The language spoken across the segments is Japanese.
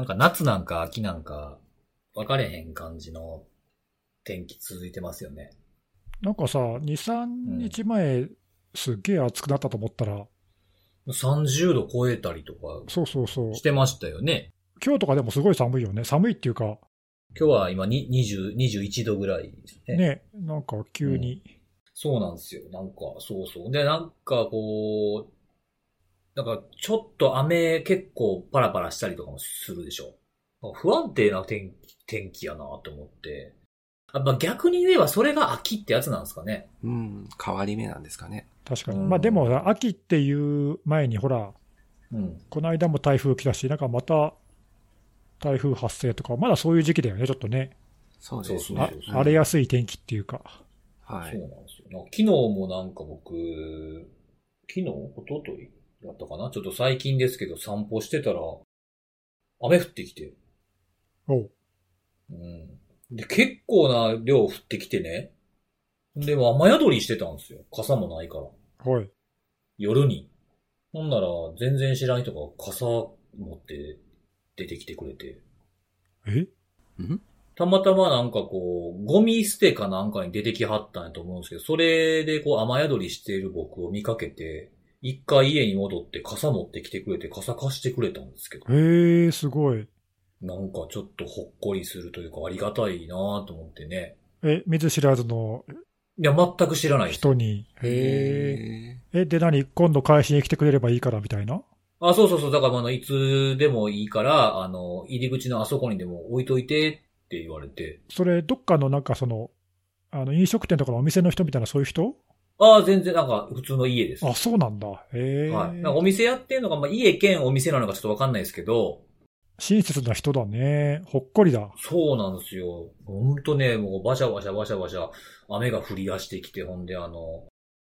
なんか夏なんか秋なんか、分かれへん感じの天気続いてますよね。なんかさ、2、3日前、すっげえ暑くなったと思ったら、30度超えたりとかそうそうそう。してましたよね。今日とかでもすごい寒いよね。寒いっていうか、今日は今に20、21度ぐらいですね。ね、なんか急に。そうなんですよ。なんか、そうそう。で、なんかこう、なんかちょっと雨結構パラパラしたりとかもするでしょ。不安定な天気天気やなと思って。あまあ、逆に言えばそれが秋ってやつなんですかね。うん。変わり目なんですかね。確かに。うんまあでも、秋っていう前に、ほら、うん。この間も台風来たし、なんかまた台風発生とか、まだそういう時期だよね、ちょっとね。そうですそうねあ。荒れやすい天気っていうか。はい。そうなんですよ。なんか昨日もなんか僕、昨日？一昨日？だったかな？ちょっと最近ですけど散歩してたら、雨降ってきて。おううん。で、結構な量降ってきてね。でも雨宿りしてたんですよ。傘もないから。はい。夜に。ほんなら、全然知らん人が傘持って出てきてくれて。え？うん？たまたまなんかこう、ゴミ捨てかなんかに出てきはったんやと思うんですけど、それでこう雨宿りしている僕を見かけて、一回家に戻って傘持ってきてくれて傘貸してくれたんですけど、へえ、すごい。なんかちょっとほっこりするというかありがたいなぁと思ってね。え、見ず知らずのいや、全く知らない。人に。へえ。へえ、で何今度返しに来てくれればいいからみたいな？あ、そうそうそう。だから、あの、いつでもいいから、あの、入り口のあそこにでも置いといてって言われて。それ、どっかのなんかその、あの、飲食店とかのお店の人みたいなそういう人ああ、全然なんか普通の家です。あ、そうなんだ。へえ。はい。なんかお店やってんのが、まあ、家兼お店なのかちょっとわかんないですけど、親切な人だね。ほっこりだ。そうなんですよ。ほんとね、もうバシャバシャバシャバシャ、雨が降り出してきて、ほんであの、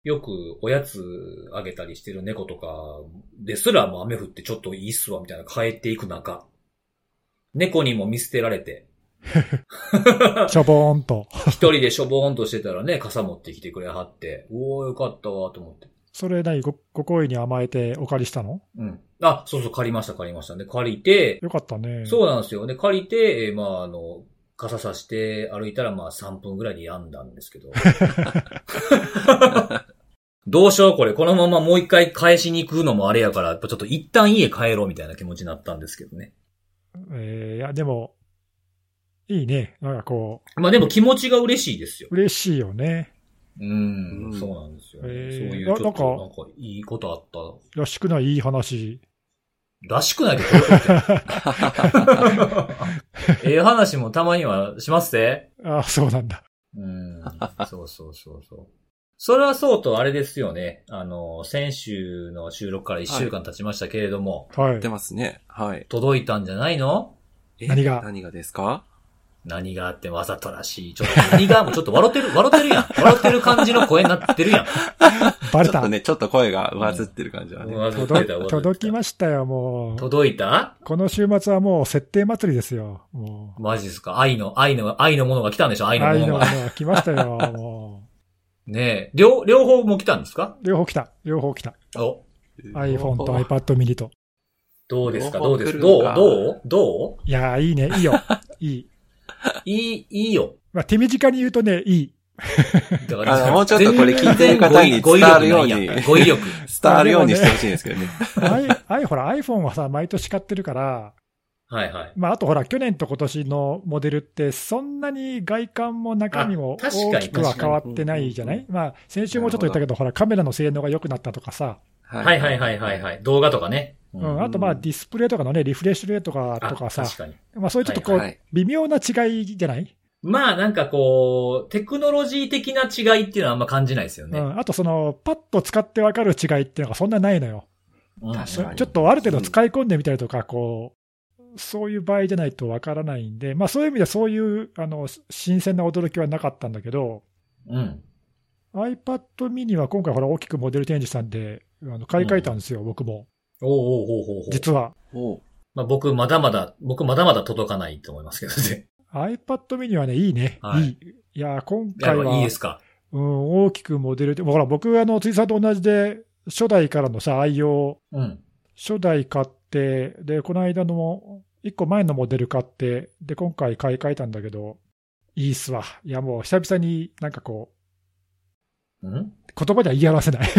よくおやつあげたりしてる猫とかですらもう雨降ってちょっといいっすわ、みたいな帰っていく中、猫にも見捨てられて、しょぼーんと。一人でしょぼーんとしてたらね、傘持ってきてくれはって、おーよかったわ、と思って。それ何？ご、ご好意に甘えてお借りしたの？うん。あ、そうそう、借りました、借りましたね。借りて、よかったね。そうなんですよ。で、借りて、えーまあ、あの、傘さして歩いたら、まあ、3分ぐらいで病んだんですけど。どうしよう、これ。このままもう一回返しに行くのもあれやから、やっぱちょっと一旦家帰ろうみたいな気持ちになったんですけどね。えーいや、でも、いいね。なんかこまあでも気持ちが嬉しいですよう、。嬉しいよね。うん、うんそうなんですよ、えーそういうちょっと、ななんかなんか、いいことあった。らしくない？いい話。らしくないけど、どういうこと？ええ話もたまにはしますぜ。あ、そうなんだ。うん。そうそうそうそう。それはそうとあれですよね。あの、先週の収録から1週間経ちましたけれども、はい出。ますね。はい。届いたんじゃないの？え何が？何がですか？何があってわざとらしい。ちょっと何がもうちょっと笑ってる、笑ってるやん。笑ってる感じの声になってるやん。バレちょったと。ね、ちょっと声が上ずってる感じはね。上ずって届届きましたよ、もう。届いた？この週末はもう設定祭りですよ。もマジですか？愛の、愛の、愛のものが来たんでしょ？う。愛のも愛ののが。が来ましたよ、も ねえ。両、両方も来たんですか？う。両方来た。両方来た。お、iPhone と iPad mini と。どうですか？どうですかどう？どう？どいやー、いいね。いいよ。いい。ういい、いいよ。まあ、手短に言うとね、いい。だからあのもうちょっとこれ聞いてる方に伝わるように語彙力。伝わるようにしてほしいんですけどね。アイ、アイ、ほら、iPhone はさ、毎年買ってるから、はいはい。まあ、あとほら、去年と今年のモデルって、そんなに外観も中身も大きくは変わってないじゃな確いまあ、先週もちょっと言ったけど、ほら、カメラの性能が良くなったとかさ、ははいはいはいはいはい。動画とかね。ううん、あとまあ、ディスプレイとかのね、リフレッシュレートがとかさ、確かに。まあ、そういうちょっとこう、はい微妙な違いじゃない、まあなんかこう、テクノロジー的な違いっていうのはあんま感じないですよね。うん、あとその、パッと使ってわかる違いっていうのがそんなないのよ。うん確かにちょっとある程度使い込んでみたりとか、こう、そういう場合じゃないとわからないんで、まあそういう意味でそういう、あの、新鮮な驚きはなかったんだけど、うん。iPad mini は今回ほら大きくモデル展示したんで、あの買い替えたんですよ、僕も。おうおうおうおうおう実は。おうまあ僕まだまだ、僕まだまだ届かないと思いますけどね。iPad mini はね、いいね。はいいい。いや、今回は、いいですか？うん、大きくモデルで、ほら、僕、あの、辻さんと同じで、初代からのさ、愛用、うん。初代買って、で、この間の1個前のモデル買って、で、今回買い替えたんだけど、いいっすわ。いや、もう久々になんかこ言葉では言い表せない。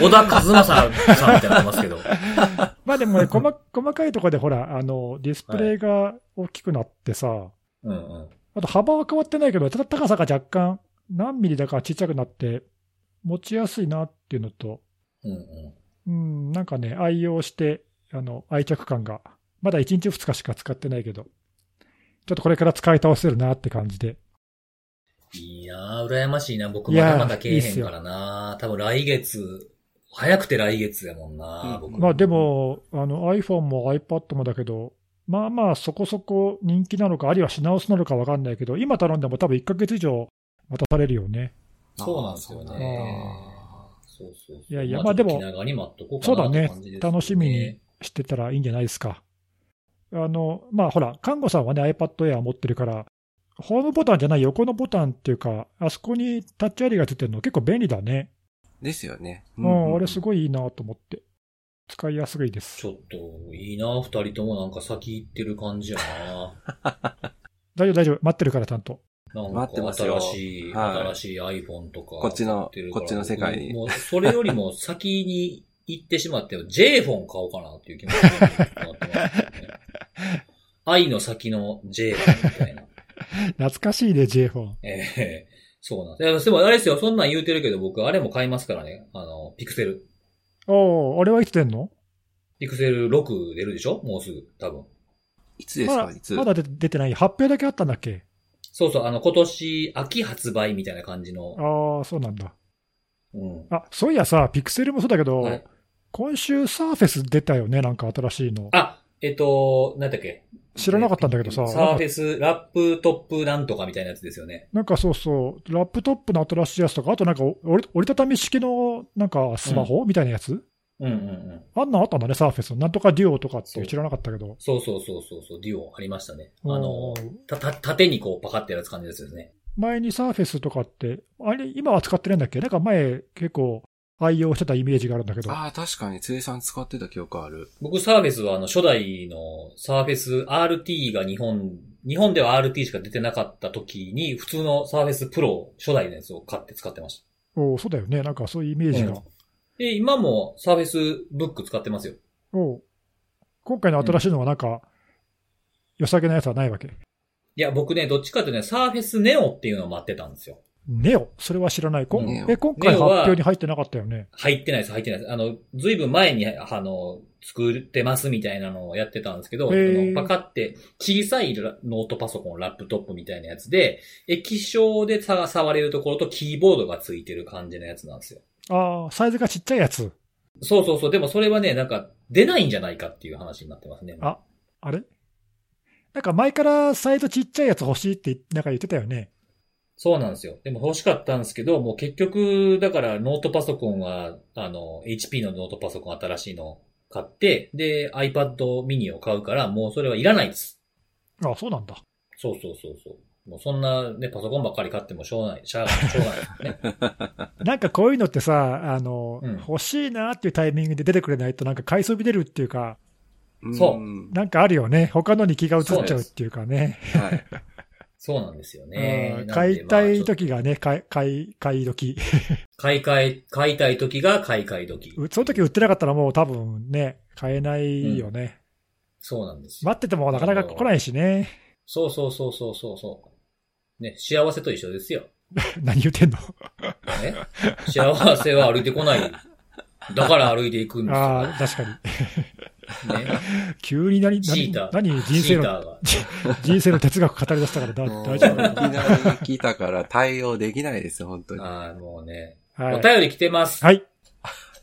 小田和正さんみたいになってますけど。まあでもね、細細かいところでほら、あの、ディスプレイが大きくなってさ、うんうん。あと幅は変わってないけど、ただ高さが若干何ミリだかちっちゃくなって、持ちやすいなっていうのと、うんうん。うん、なんかね、愛用して、あの、愛着感が、まだ1日2日しか使ってないけど、ちょっとこれから使い倒せるなって感じで。いいなぁ、羨ましいな。僕まだまだけえへんからな多分来月、早くて来月やもんな、うん僕。まあで、も、あの iPhone も iPad もだけど、まあまあそこそこ人気なのか、あるいは品薄なのかわかんないけど、今頼んでも多分1ヶ月以上待たされるよね。そうなんですよね。そうそうそう。いやいやまあまあでもそうだね楽しみにしてたらいいんじゃないですか。あの、まあほら、看護さんはね iPad Air 持ってるから、ホームボタンじゃない横のボタンっていうか、あそこにタッチ ID がついてるの結構便利だね。ですよね。うん、あれすい。ごいいいなと思って。使いやすいですち。ょっと、いいな二人ともなんか先行ってる感じやな 大丈夫、大丈夫。待ってるから、ちゃんと。なん待ってかますよ新しい、はい新しい iPhone とか。こっちのこっちの世界にもう、それよりも先に行ってしまって、J フォン買おうかなっていう気持ちになってますけどね。愛の先の J フォンみたいな。懐かしいね、J フォン。ええそうなんです。でもあれですよ、そんなん言うてるけど僕、あれも買いますからね。あの、ピクセル。おお、あれはいつ出んの？ピクセル6出るでしょ？もうすぐ、多分。いつですまだかいつ？まだ出出てない。発表だけあったんだっけ？そうそう、あの、今年、秋発売みたいな感じの。ああ、そうなんだ。うん。あ、そういやさ、ピクセルもそうだけど、はい今週サーフェス出たよね、なんか新しいの。あ、えっと、なんだっけ？知らなかったんだけどさ、サーフェス、ラップトップなんとかみたいなやつですよね。なんかそうそう、ラップトップの新しいやつとか、あとなんか折りたたみ式のなんかスマホ、みたいなやつ？うんうんうん。あんなんあったんだね、サーフェス。なんとかデュオとかって知らなかったけど。そうそうそうそうそう、デュオありましたね。あのう、んた、た、縦にこうパカってやつ感じですよね。前にサーフェスとかって、あれ、今は使ってないんだっけ？なんか前結構愛用してたイメージがあるんだけど。ああ、確かに、つえさん使ってた記憶ある。僕サーフェスはあの初代のサーフェス RT が日本、日本では RT しか出てなかった時に普通のサーフェスプロ初代のやつを買って使ってました。おうそうだよね。なんかそういうイメージが。うんで、今もサーフェスブック使ってますよ。おう今回の新しいのはなんか、良さげなやつはないわけ？いや、僕ね、どっちかというとね、サーフェスネオっていうのを待ってたんですよ。ネオそれは知らない。こえ、今回発表に入ってなかったよね。入ってないです、入ってないです。あの、ずいぶん前に、あの、作ってますみたいなのをやってたんですけど、パカって小さいラノートパソコン、ラップトップみたいなやつで、液晶でさ触れるところとキーボードがついてる感じのやつなんですよ。ああ、サイズがちっちゃいやつ。そうそうそう。でもそれはね、なんか出ないんじゃないかっていう話になってますね。ああれ？なんか前からサイズちっちゃいやつ欲しいってなんか言ってたよね。そうなんですよ。でも欲しかったんですけど、もう結局、だからノートパソコンは、あの、HP のノートパソコン新しいの買って、で、iPad mini を買うから、もうそれはいらないです。あそうなんだ。そうそうそうそう。もうそんなね、パソコンばっかり買ってもしょうがない。しゃあない、しょうがないね。なんかこういうのってさ、あの、うん欲しいなっていうタイミングで出てくれないとなんか買いそびれるっていうか、そうんなんかあるよね。他のに気が移っちゃうっていうかね。はい。そうなんですよね。買いたいまあ時がね、買い、買い、買い時。買い替え、買いたい時が買い替え時。その時売ってなかったらもう多分ね、買えないよね。そうなんですよ。待っててもなかなか来ないしね。そうそうそうそうそうそう。ね、幸せと一緒ですよ。何言ってんの？ね？幸せは歩いてこない。だから歩いていくんですよ。ああ、確かに。ね。急に何、何チーター。何人チ生の、ーターが。人生の哲学語り出したから大丈夫。いきなり来たから対応できないですよ、本当に。ああ、もうね。はい。お便り来てます。はい。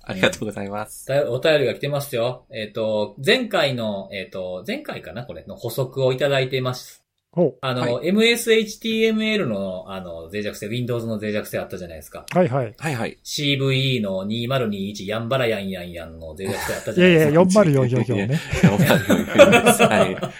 ありがとうございます。お便りが来てますよ。えっ、と、前回の、えっ、と、前回かなこれの補足をいただいています。ほう。あの、は MSHTML の、あの、脆弱性、Windows の脆弱性あったじゃないですか。はいはい。はいはい。CVE の2021やんばらやんやんやんの脆弱性あったいじゃないやいですか。や、40444ね。は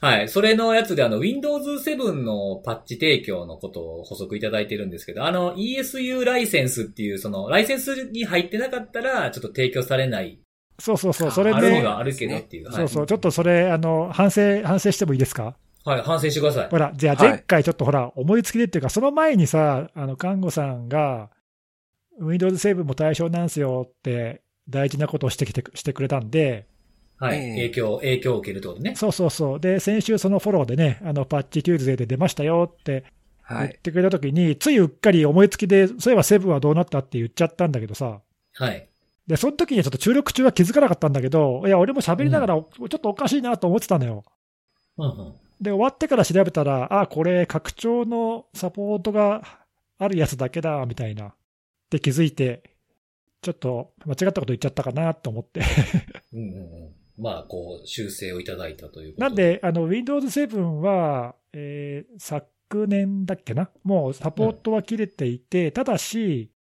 い。はい。それのやつであの、Windows 7のパッチ提供のことを補足いただいてるんですけど、あの、ESU ライセンスっていう、その、ライセンスに入ってなかったら、ちょっと提供されないそうそうそう、あそれね、あるにはあるけどっていう。はいそうそう、ちょっとそれ、あの、反省、反省してもいいですかはい、反省してください。ほら、じゃあはい前回ちょっとほら、思いつきでっていうか、その前にさ、あの、看護さんが、Windows 7も対象なんすよって、大事なことをしてきて、してくれたんで、はい。ええ影響、影響を受けるってことね。そうそうそう。で、先週そのフォローでね、あの、パッチテューズデーで出ましたよってはい。言ってくれたときに、ついうっかり思いつきで、そういえばセブンはどうなったって言っちゃったんだけどさ、はい。で、その時にはちょっと注力中は気づかなかったんだけど、いや、俺も喋りながら、ちょっとおかしいなと思ってたのよ。うんうん。で、終わってから調べたら、あ、これ、拡張のサポートがあるやつだけだ、みたいな。って気づいて、ちょっと間違ったこと言っちゃったかなと思って。うんうんうん。まあ、こう、修正をいただいたということなん、で、あの、Windows 7は、えー昨年だっけな？もうサポートは切れていて、ただし、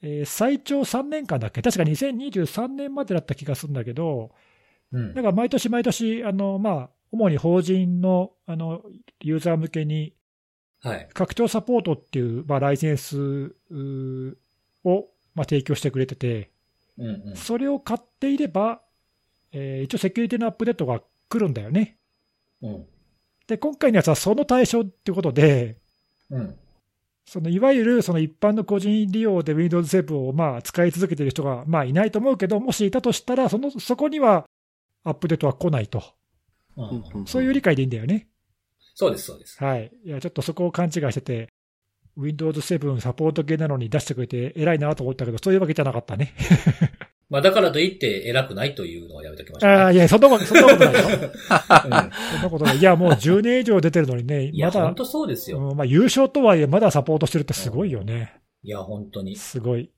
えー最長3年間だっけ？確か2023年までだった気がするんだけど、うんだ。から毎年毎年、あの、まあ、主に法人の、あの、ユーザー向けに、はい。拡張サポートっていう、まあ、ライセンスを、まあ、提供してくれてて、うんうん。それを買っていれば、えー一応セキュリティのアップデートが来るんだよね。うん。で、今回のやつはその対象ってことで、うん。そのいわゆるその一般の個人利用で Windows 7をまあ使い続けている人がまあいないと思うけど、もしいたとしたら、そのそこにはアップデートは来ないと、そういう理解でいいんだよね。そうです、そうです。はい。いや、ちょっとそこを勘違いしてて、Windows 7サポート系なのに出してくれて偉いなと思ったけど、そういうわけじゃなかったね。まあ、だからといって偉くないというのはやめときましょう、ああ、いや、そんなこと、そんなことないよ。うんそんなことない。いや、もう10年以上出てるのにね、いや、まだ本、当そうですよ。うんまあ、優勝とはいえ、まだサポートしてるってすごいよね。いや、本当に。すごい。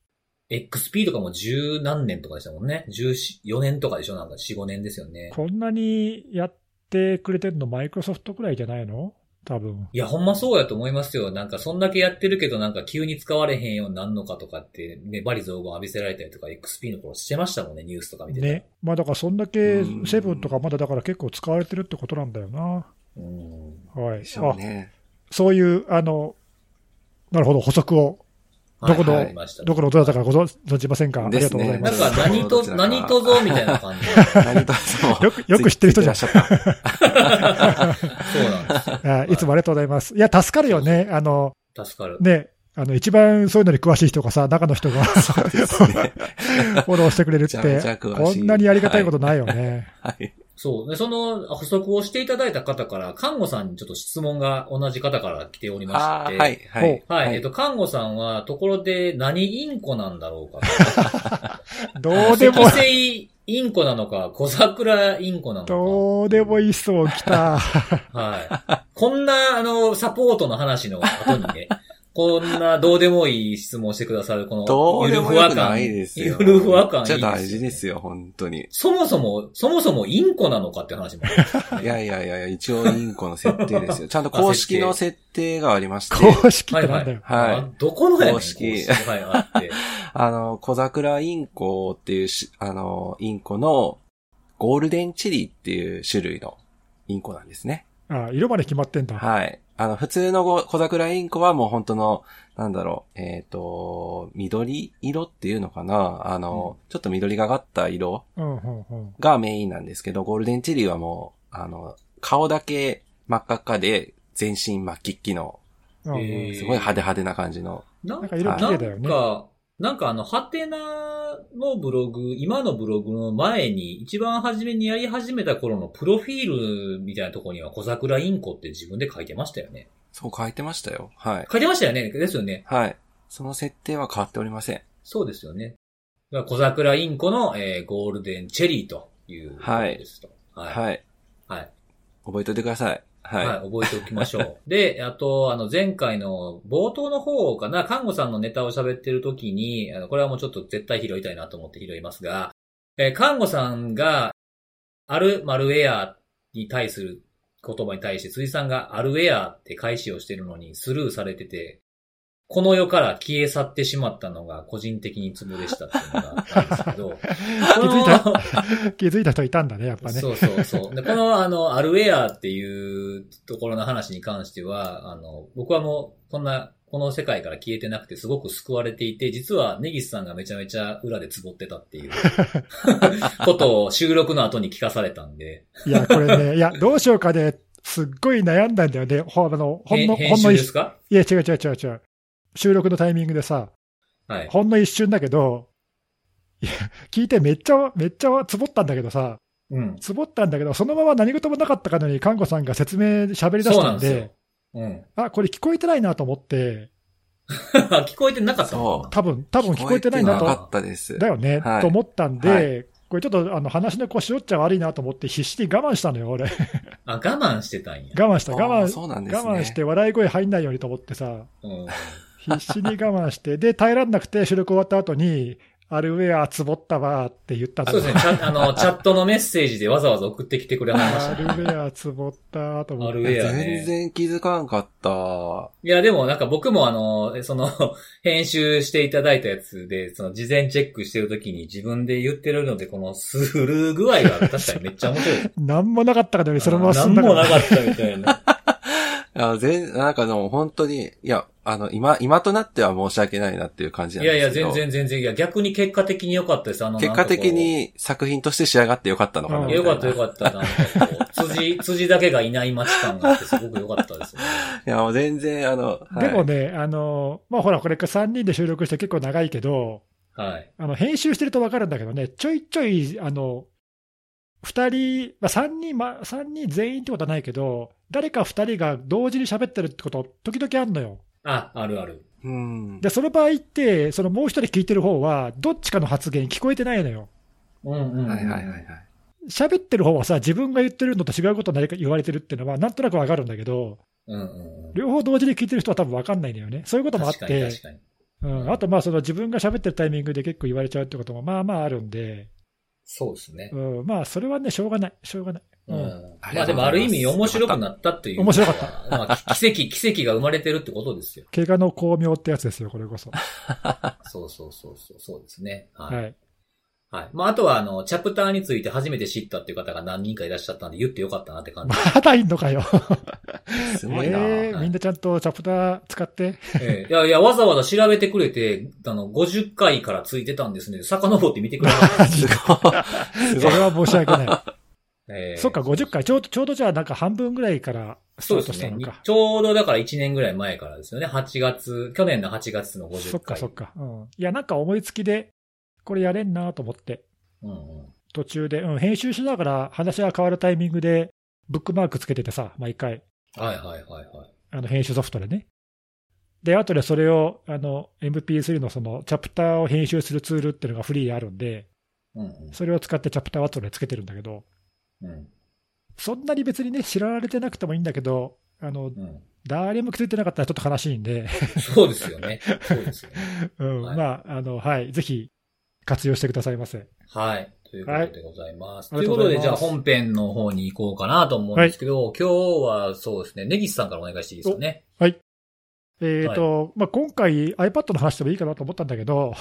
XP とかも十何年とかでしたもんね。14年とかでしょなんか4、5年ですよね。こんなにやってくれてるの、マイクロソフトくらいじゃないの？多分。いや、ほんまそうやと思いますよ。なんか、そんだけやってるけど、なんか急に使われへんようになんのかとかって、ね、バリ造語浴びせられたりとか、XP の頃してましたもんね、ニュースとか見てね。まあだからそんだけうんセブンとかまだだから結構使われてるってことなんだよな。うん。はい。でしょうあ、ね。そういう、あの、なるほど、補足を、どこのどこのどなたかご存知ませんか、ありがとうございまなんす。か何と、何とぞみたいな感じ。何とそうよく、よく知ってる人じゃん。そうなんです いつもありがとうございます。いや、助かるよね。あの、助かる。ね、あの、一番そういうのに詳しい人がさ、中の人がそうですね。フォローしてくれるってこんなにありがたいことないよね。はい。そう。で、その補足をしていただいた方から、看護さんにちょっと質問が同じ方から来ておりまして。はい、はい。はい。えっと、看護さんは、ところで何インコなんだろうか。どうでも赤、星インコなのか、小桜インコなのか。どうでもいい質問来た。はい。こんな、あの、サポートの話の後にね、こんなどうでもいい質問をしてくださる、この、どうでもよくないですよ。ゆるふわ感いいめっちゃ大事ですよ、本当に。そもそも、そもそもインコなのかって話もありますね。いやいやいや、一応インコの設定ですよ。ちゃんと公式の設定がありまして、公式ってなんだよ。はいあどこのやねん公式はい、あって。あの、小桜インコっていうし、あの、インコの、ゴールデンチリっていう種類のインコなんですね。あ色まで決まってんだ。はい。あの、普通のご小桜インコはもう本当の、なんだろう、えっ、と、緑色っていうのかな？あの、ちょっと緑がかった色うん、うん、うん。がメインなんですけど、ゴールデンチリはもう、あの、顔だけ真っ赤っかで、全身真っ黄っきの、すごい派手派手な感じの。ななんか色綺麗だよねなんか、なんかあの、ハテナのブログ、今のブログの前に、一番初めにやり始めた頃のプロフィールみたいなところには小桜インコって自分で書いてましたよね。そう書いてましたよ。はい。書いてましたよねですよね。はい。その設定は変わっておりません。そうですよね。小桜インコの、えーゴールデンチェリーということですと。はい。はい。はい。はい。覚えておいてください。はい。はい、覚えておきましょう。で、あと、あの、前回の冒頭の方かな、看護さんのネタを喋ってる時に、あの、これはもうちょっと絶対拾いたいなと思って拾いますが、えー看護さんが、あるマルウェアに対する言葉に対して、辻さんがあるウェアって返しをしてるのにスルーされてて、この世から消え去ってしまったのが個人的にツボでしたっていうのがあるんですけど、気づいた？気づいた人いたんだね、やっぱね。そうそうそう。で、この、あの、アルウェアっていうところの話に関しては、あの、僕はもう、こんな、この世界から消えてなくてすごく救われていて、実はネギスさんがめちゃめちゃ裏でつぼってたっていう ことを収録の後に聞かされたんで。いや、これね、いや、どうしようかね、すっごい悩んだんだよね。ほあのほんの、編ほんの一集ですか？いや、違う違う違う違う。収録のタイミングでさ、はい。ほんの一瞬だけど、いや、聞いてめっちゃ、めっちゃつぼったんだけどさ、うん。つぼったんだけど、そのまま何事もなかったかのように、看護さんが説明、喋り出したんでそうなん。あ、これ聞こえてないなと思って、聞こえてなかった多分、多分聞こえてないなと、なかったです。だよね、はいと思ったんで、はこれちょっとあの話の腰折っちゃ悪いなと思って、必死に我慢したのよ、俺。なあ、我慢してたんや。我慢した、我慢、ね。我慢して笑い声入んないようにと思ってさ、うん。必死に我慢して、で、耐えられなくて収録終わった後に、あるウェアつぼったわって言ったんそうですね。チャあの、チャットのメッセージでわざわざ送ってきてくれはりましあたね。るウェアつぼったと思って。あるウェアね全然気づかんかった。いや、でもなんか僕もあの、その、編集していただいたやつで、その事前チェックしてるときに自分で言ってるので、このスルー具合が確かにめっちゃ面白い。なんもなかったかのようにそのまま進んだから。何もなかったみたいな。あ全、なんかでも本当に、いや、あの、今、今となっては申し訳ないなっていう感じなんいやいや、ですけど。全然全然。いや、逆に結果的に良かったです。あの、結果的に作品として仕上がってよかったのかなうんみたいな。なんかったよかった。なんかこう、辻、辻だけがいない街感があってすごく良かったですね。いや、もう全然、あの、はいでもね、あの、まあほら、これ3人で収録して結構長いけど、はい。あの、編集してると分かるんだけどね、ちょいちょい、あの、2人、まあ、3人、まあ、3人全員ってことはないけど、誰か2人が同時に喋ってるってこと、時々あるのよ。あ、あるある。うん。で、その場合って、そのもう1人聞いてる方は、どっちかの発言聞こえてないのよ。うんうんうん。はいはいはいはい。喋ってる方はさ、自分が言ってるのと違うことを何か言われてるっていうのは、なんとなく分かるんだけど、うんうんうん。両方同時に聞いてる人は多分分かんないんだよね。そういうこともあっ確かにて、確かに。うん、あと、まあ、その自分が喋ってるタイミングで結構言われちゃうってこともまあまああるんで、そうですね。うん、まあ、それはね、しょうがない、しょうがない。う。うんまあでもある意味面白くなったっていう。面白かったまあ奇跡、奇跡が生まれてるってことですよ。怪我の巧妙ってやつですよ、これこそ。そうそうそうそう、そうですね。はい。はい。はい。まああとはあの、チャプターについて初めて知ったっていう方が何人かいらっしゃったんで言ってよかったなって感じ。まだいんのかよ。すごいな、えーみんなちゃんとチャプター使って。ええいやいや、わざわざ調べてくれて、あの、50回からついてたんですね。遡って見てくれた。すごい。それは申し訳ない。ええそっか、50回。ちょうど、ちょうどじゃあなんか半分ぐらいからスタートそうですね。したのか。ちょうどだから1年ぐらい前からですよね。8月、去年の8月の50回。そっかそっか。うん。いや、なんか思いつきで、これやれんなと思って、うんうん。途中で、うん、編集しながら話が変わるタイミングで、ブックマークつけててさ、毎回。はいはいはいはい。あの編集ソフトでね。で、後でそれをあの MP3 のそのチャプターを編集するツールっていうのがフリーであるんで、うんうんそれを使ってチャプターを後でつけてるんだけど、うんそんなに別にね、知られてなくてもいいんだけど、あのうん。誰も気づいてなかったらちょっと悲しいんで、そうですよね。そうですよね。うんはいまあ、あの、はい、ぜひ活用してくださいませ。はい。ということでございます。はいということで、じゃあ本編の方に行こうかなと思うんですけど、今日はそうですね、根岸さんからお願いしていいですかね。えっ、と、まあ、今回 iPad の話でもいいかなと思ったんだけど、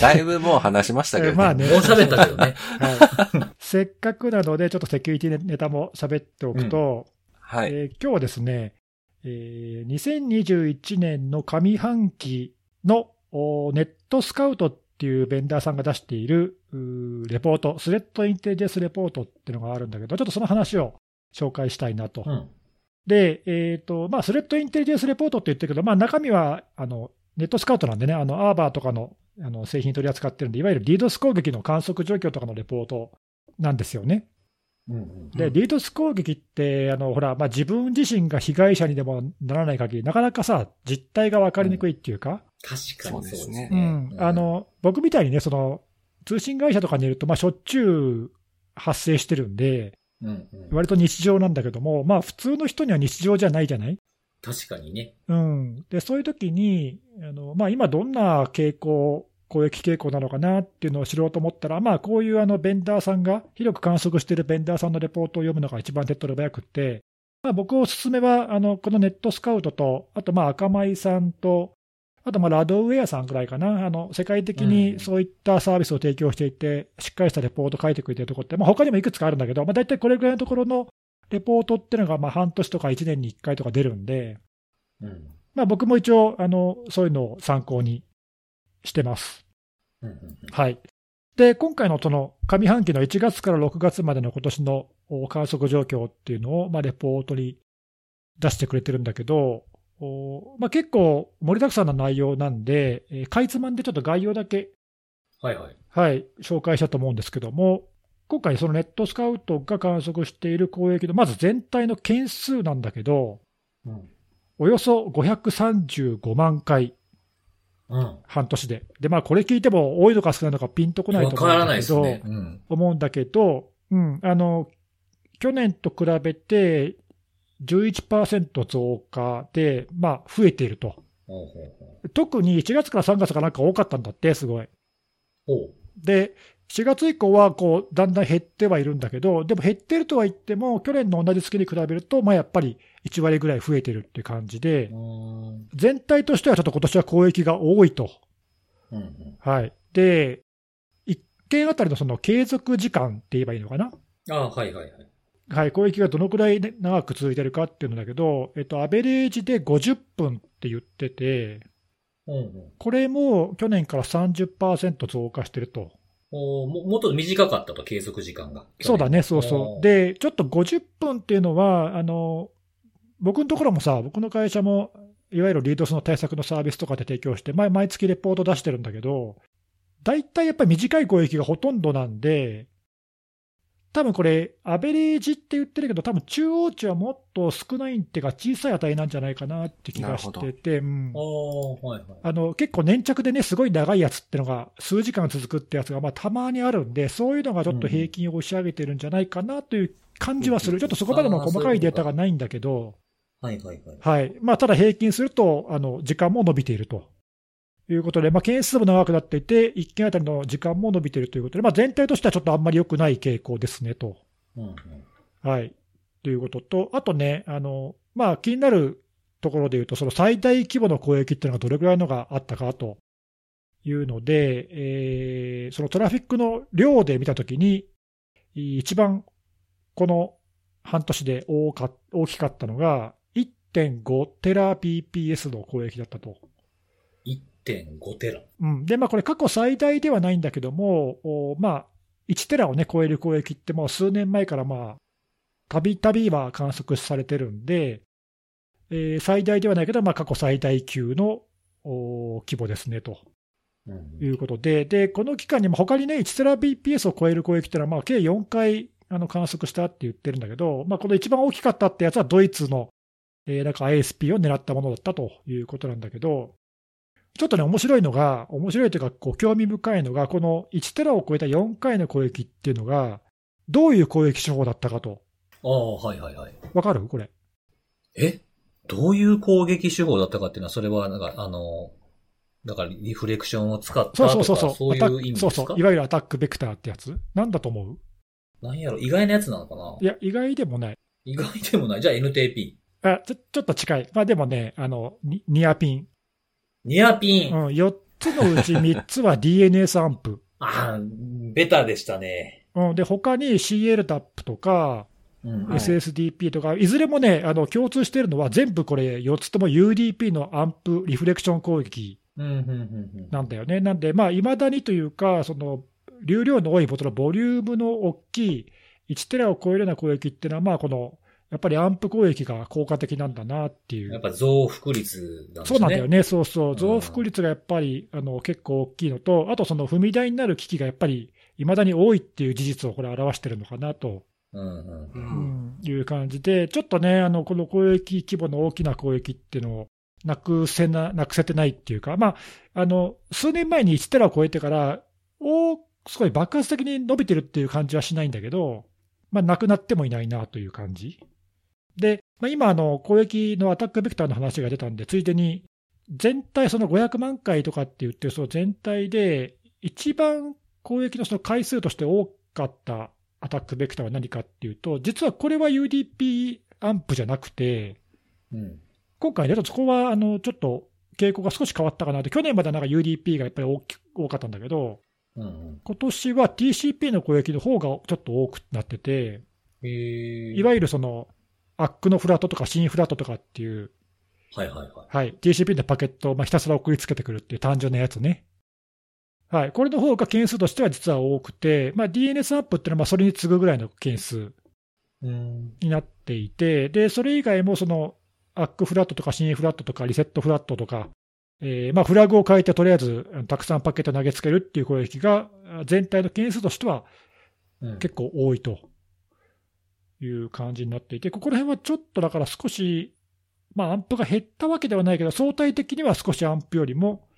だいぶもう話しましたけどね。まあねうん。もう喋ったけどね。はい、せっかくなので、ちょっとセキュリティネタも喋っておくと、はい。えー今日はですね、えー2021年の上半期のおネットスカウトっていうベンダーさんが出しているうーレポート、スレッドインテリジェンスレポートっていうのがあるんだけど、ちょっとその話を紹介したいなと。うん。で、えっ、と、まあ、スレッドインテリジェンスレポートって言ってるけど、まあ、中身は、あの、ネットスカウトなんでね、あの、アーバーとかの、あの、製品取り扱ってるんで、いわゆる DDoS 攻撃の観測状況とかのレポートなんですよね。うんうんで、うん DDoS 攻撃って、あの、ほら、まあ、自分自身が被害者にでもならない限り、なかなかさ、実態が分かりにくいっていうか、確かにそうですね。うん、あ、の、僕みたいにね、その、通信会社とかにいると、まあ、しょっちゅう発生してるんで、うんうん、割と日常なんだけども、まあ、普通の人には日常じゃないじゃない？確かにね。うん。で、そういう時に、あの、まあ、今どんな傾向、攻撃傾向なのかなっていうのを知ろうと思ったら、まあ、こういうあの、ベンダーさんが、広く観測しているベンダーさんのレポートを読むのが一番手っ取り早くって、まあ、僕おすすめは、あの、このネットスカウトと、あと、まあ、赤米さんと、あと、まあ、ラドウェアさんぐらいかな。あの、世界的うんにそういったサービスを提供していて、しっかりしたレポート書いてくれてるところって、まあ、他にもいくつかあるんだけど、まあ、大体これぐらいのところのレポートっていうのが、まあ、半年とか1年に1回とか出るんで、うん。まあ、僕も一応あの、そういうのを参考にしてます。はい。で、今回のその上半期の1月から6月までの今年のお観測状況っていうのを、まあ、レポートに出してくれてるんだけど、おまあ、結構盛りだくさんな内容なんで、えーかいつまんでちょっと概要だけ、はいはい。はい、紹介したと思うんですけども、今回そのネットスカウトが観測している攻撃の、まず全体の件数なんだけど、うん。およそ535万回、うん。半年で。で、まあ、これ聞いても多いのか少ないのかピンとこないわと思うんだけど、ね。うん。思うんだけど、うん、あの、去年と比べて11%増加で、まあ、増えていると。特に1月から3月がなんか多かったんだって、すごい。で、4月以降はこうだんだん減ってはいるんだけど、でも減ってるとは言っても、去年の同じ月に比べると、まあ、やっぱり1割ぐらい増えてるっていう感じで。全体としてはちょっと今年は攻撃が多いと。うんうん。はい、で、1件あたりのその継続時間って言えばいいのかな？ああ、はいはいはい。はい、攻撃がどのくらいね長く続いてるかっていうのだけど、えっと、アベレージで50分って言ってて、うんうん。これも去年から30%増加してると。おーももっと短かったと、継続時間が。そうだね、そうそう。で、ちょっと50分っていうのは、あの、僕のところもさ、僕の会社も、いわゆるリードスの対策のサービスとかで提供して、毎毎月レポート出してるんだけど、大体やっぱり短い攻撃がほとんどなんで、多分これ、アベレージって言ってるけど、多分中央値はもっと少ないっていうか、小さい値なんじゃないかなって気がしてて、うん。ああ、はいはい。あの結構粘着でね、すごい長いやつってのが、数時間続くってやつが、まあ、たまにあるんで、そういうのがちょっと平均を押し上げてるんじゃないかなという感じはする、うん。ちょっとそこまでの細かいデータがないんだけど、はいはいはい。はい。まあ、ただ平均すると、あの時間も伸びているということで、まあ、件数も長くなっていて、1件あたりの時間も伸びているということで、まあ、全体としてはちょっとあんまり良くない傾向ですねと。うんうん。はい、ということと、あとね、あのまあ、気になるところでいうと、その最大規模の攻撃っていうのがどれぐらいのがあったかというので、えーそのトラフィックの量で見たときに、一番この半年で大か大きかったのが、1.5テラ BPS の攻撃だったと。1.5テラ。うん、で、まあ、これ、過去最大ではないんだけども、おまあ、1テラを、ね、超える攻撃って、もう数年前から、まあ、たびたびは観測されてるんで、えー最大ではないけど、まあ、過去最大級のお規模ですねと。うん。いうことで、でこの期間にも他にね、1テラ BPS を超える攻撃っていうのは、まあ、計4回あの観測したって言ってるんだけど、まあ、この一番大きかったってやつは、ドイツの、えーなんか ISP を狙ったものだったということなんだけど、ちょっとね、面白いのが、面白いというか、こう興味深いのが、この1テラを超えた4回の攻撃っていうのが、どういう攻撃手法だったかと、ああ、はいはいはい。わかる？これ。え？どういう攻撃手法だったかっていうのは、それは、なんか、あの、だからリフレクションを使ったとか、そうそうそうそう、そういう意味ですか？そうそう、いわゆるアタックベクターってやつ？なんだと思う？なんやろ？意外なやつなのかな？いや、意外でもない。意外でもない。じゃあ NTP。あちょちょっと近い。まあでもね、あの、ニニアピン。ニアピン。うん、4つのうち3つは DNS アンプ。ああ、ベタでしたね。うん、で、他に CLTAP とか、うん。はい SSDP とか、いずれもね、あの共通しているのは、全部これ、4つとも UDP のアンプリフレクション攻撃。なんだよね。なんで、まあ、未だにというか、その、流量の多いボトル、ボリュームの大きい、1テラを超えるような攻撃っていうのは、まあ、この、やっぱりアンプ攻撃が効果的なんだなっていう。やっぱ増幅率なんですね。そうなんだよね、そうそう、ん増幅率がやっぱりあの結構大きいのと、あとその踏み台になる機器がやっぱり、いまだに多いっていう事実をこれ、表してるのかなと。いう感じで、ちょっとね、あのこの攻撃規模の大きな攻撃っていうのをなくせななくせてないっていうか、まあ、あの数年前に1テラを超えてから、おすごい爆発的に伸びてるっていう感じはしないんだけど、まあ、なくなってもいないなという感じ。で、まあ、今あの、攻撃のアタックベクターの話が出たんで、ついでに、全体その500万回とかって言ってる、その全体で、一番攻撃のその回数として多かったアタックベクターは何かっていうと、実はこれは UDP アンプじゃなくて、うん。今回ね、そこはあのちょっと傾向が少し変わったかなって、去年まではなんか UDP がやっぱり大き多かったんだけど、うん、うん。今年は TCP の攻撃の方がちょっと多くなってて。いわゆるその、アックのフラットとかシンフラットとかっていう、はいはいはい。はい。TCP のパケットをまあひたすら送りつけてくるっていう単純なやつね。はい。これの方が件数としては実は多くて、まあ、DNS アップっていうのはまあそれに次ぐぐらいの件数うん。になっていて、で、それ以外もその、アックフラットとかシンフラットとかリセットフラットとか、えーまあ、フラグを変えてとりあえずたくさんパケット投げつけるっていう攻撃があ全体の件数としてはうん結構多いという感じになっていて、ここら辺はちょっとだから少し、まあ、アンプが減ったわけではないけど、相対的には少しアンプよりも、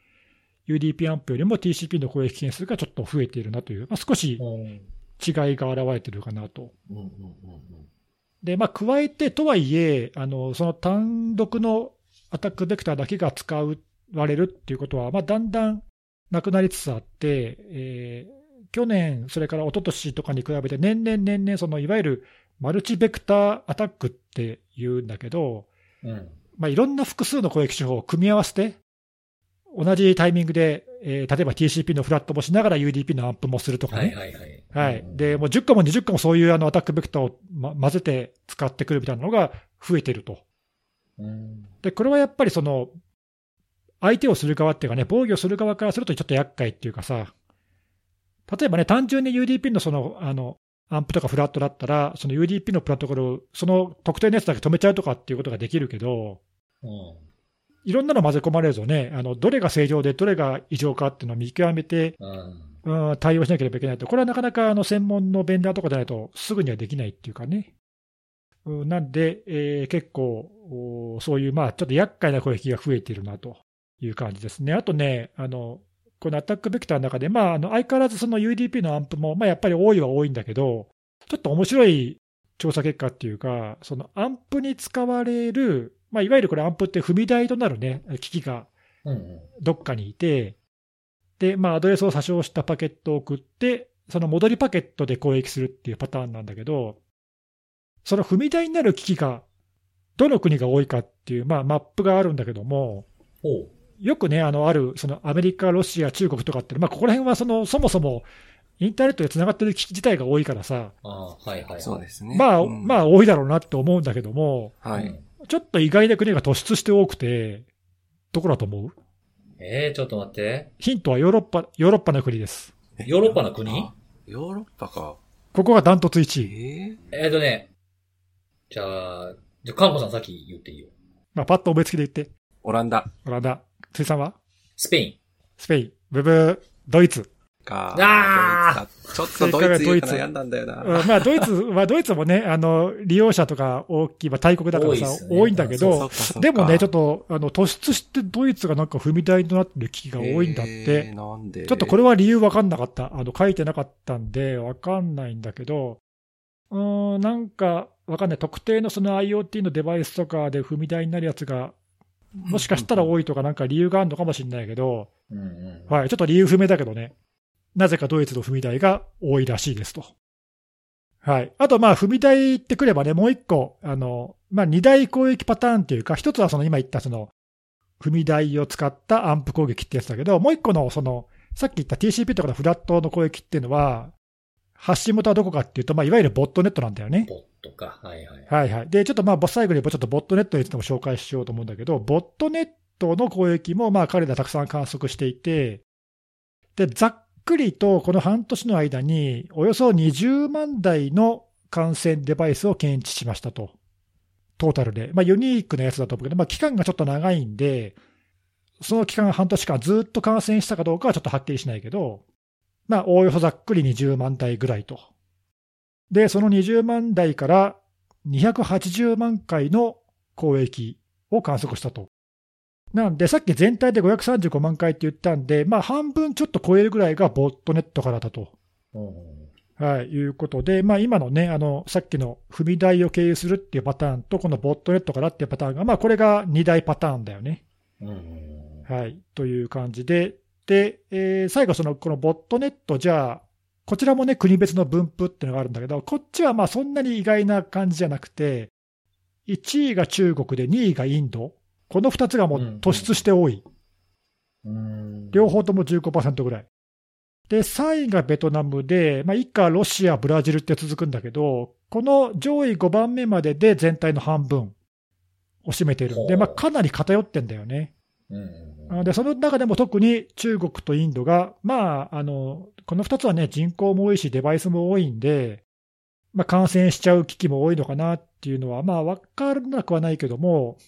UDP アンプよりも TCP の攻撃件数がちょっと増えているなという、まあ、少しうん。違いが現れてるかなと。で、まあ、加えて、とはいえ、あの、その単独のアタックベクターだけが使われるっていうことは、まあ、だんだんなくなりつつあって、えー去年、それから一昨年とかに比べて、年々年々、そのいわゆるマルチベクターアタックっていうんだけど、うん。うん。まあ、いろんな複数の攻撃手法を組み合わせて、同じタイミングで、えー例えば TCP のフラットもしながら UDP のアンプもするとかね。はいはいはい。はいうん。で、もう10個も20個もそういうあのアタックベクターを、ま、混ぜて使ってくるみたいなのが増えてると。うん。で、これはやっぱりその、相手をする側っていうかね、防御する側からするとちょっと厄介っていうかさ、例えばね、単純に UDP のその、あの、アンプとかフラットだったら、その UDP のプロトコルを、その特定のやつだけ止めちゃうとかっていうことができるけど、うん。いろんなの混ぜ込まれるとね、あの、どれが正常でどれが異常かっていうのを見極めて、うん。うん、対応しなければいけないと、これはなかなかあの専門のベンダーとかでないと、すぐにはできないっていうかね。うんなんで、えー結構、おそういう、まあ、ちょっと厄介な攻撃が増えているなという感じですね。あとね、あのこのアタックベクターの中で、まあ、あの相変わらずその UDP のアンプも、まあ、やっぱり多いは多いんだけど、ちょっと面白い調査結果っていうか、そのアンプに使われる、まあ、いわゆるこれ、アンプって踏み台となるね、機器がうん。どっかにいて、で、まあ、アドレスを詐称したパケットを送って、その戻りパケットで攻撃するっていうパターンなんだけど、その踏み台になる機器が、どの国が多いかっていう、まあ、マップがあるんだけども。よくね、あの、ある、そのアメリカ、ロシア、中国とかって、まあ、ここら辺はその、そもそも、インターネットで繋がってる機器自体が多いからさ、ああ、はいはいはい。そうですね。まあ、うんまあ、多いだろうなって思うんだけども、はい。うんちょっと意外な国が突出して多くて、どこだと思う？えー、ちょっと待って。ヒントはヨーロッパ、ヨーロッパの国です。ヨーロッパの国？あヨーロッパか。ここがダントツ1え位。ええーとね。じゃあ、じゃあ、カンコさんさっき言っていいよ。まあ、パッと思いつきで言って。オランダオランダ。辻さんは？スペイン。スペイン。ブブー。ドイツ。か。あドイツだちょっとドイツ言うか悩んだんだよな。うんまあ、ドイツ、まあ、ドイツもね、あの、利用者とか大きい、まあ、大国だからさ、多いね多いんだけど、でもね、ちょっと、あの、突出してドイツがなんか踏み台となってる機器が多いんだっえてー。なんで？ちょっとこれは理由わかんなかった。あの、書いてなかったんで、わかんないんだけど、うーん、なんか、わかんない。特定のその IoT のデバイスとかで踏み台になるやつが、もしかしたら多いとかなんか理由があるのかもしれないけど、うんうん。はい、ちょっと理由不明だけどね。なぜかドイツの踏み台が多いらしいですと。はい。あと、まあ、踏み台ってくればね、もう一個、あの、まあ、二大攻撃パターンっていうか、一つはその今言ったその、踏み台を使ったアンプ攻撃ってやつだけど、もう一個のその、さっき言った TCP とかのフラットの攻撃っていうのは、発信元はどこかっていうと、まあ、いわゆるボットネットなんだよね。ボットか。はいはい。はいはい。で、ちょっとまあ、最後にちょっとボットネットについても紹介しようと思うんだけど、ボットネットの攻撃もまあ彼らたくさん観測していて、で、ざっくりとこの半年の間に、およそ20万台の感染デバイスを検知しましたと。トータルで。まあ、ユニークなやつだと思うけど、まあ、期間がちょっと長いんで、その期間半年間ずっと感染したかどうかはちょっとはっきりしないけど、まあ、おおよそざっくり20万台ぐらいと。で、その20万台から280万回の攻撃を観測したと。なんで、さっき全体で535万回って言ったんで、まあ、半分ちょっと超えるぐらいがボットネットからだと。はい、いうことで、まあ、今のね、あの、さっきの踏み台を経由するっていうパターンと、このボットネットからっていうパターンが、まあ、これが2大パターンだよね。はい、という感じで、で、えー最後、その、このボットネット、じゃあ、こちらもね、国別の分布っていうのがあるんだけど、こっちはまあそんなに意外な感じじゃなくて、1位が中国で2位がインド、この2つがもう突出して多い。うん両方とも15%ぐらい。で、3位がベトナムで、まあ、以下、ロシア、ブラジルって続くんだけど、この上位5番目までで全体の半分。を占めているんで、まあ、かなり偏ってんだよね。うんうんうん。で、その中でも特に中国とインドが、まあ、あの、この2つはね、人口も多いし、デバイスも多いんで、まあ、感染しちゃう危機も多いのかなっていうのは、まあ、分からなくはないけども、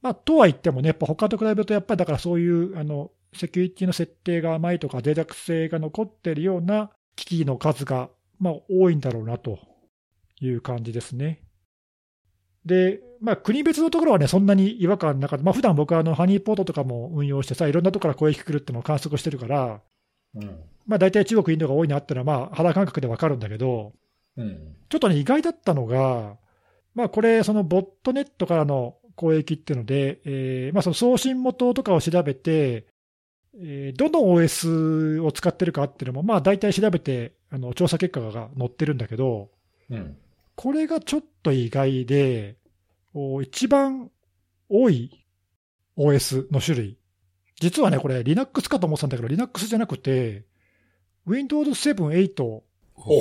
まあ、とは言ってもね、やっぱ他と比べると、やっぱりだからそういう、あの、セキュリティの設定が甘いとか、脆弱性が残ってるような機器の数が、まあ、多いんだろうなという感じですね。で、まあ、国別のところはね、そんなに違和感なかった。まあ、普段僕はあの、ハニーポートとかも運用してさ、いろんなところから攻撃来るっていうのを観測してるから、まあ、大体中国、インドが多いなっていうのは、まあ、肌感覚でわかるんだけど、うん。ちょっとね、意外だったのが、まあ、これ、そのボットネットからの攻撃っていうので、えーまあ、その送信元とかを調べて、えーどの OS を使ってるかっていうのも、まあ、大体調べて、あの調査結果が載ってるんだけど、うん。これがちょっと意外で、お一番多い OS の種類。実はね、これ Linux かと思ってたんだけど、Linux じゃなくて、Windows 7、8、ほ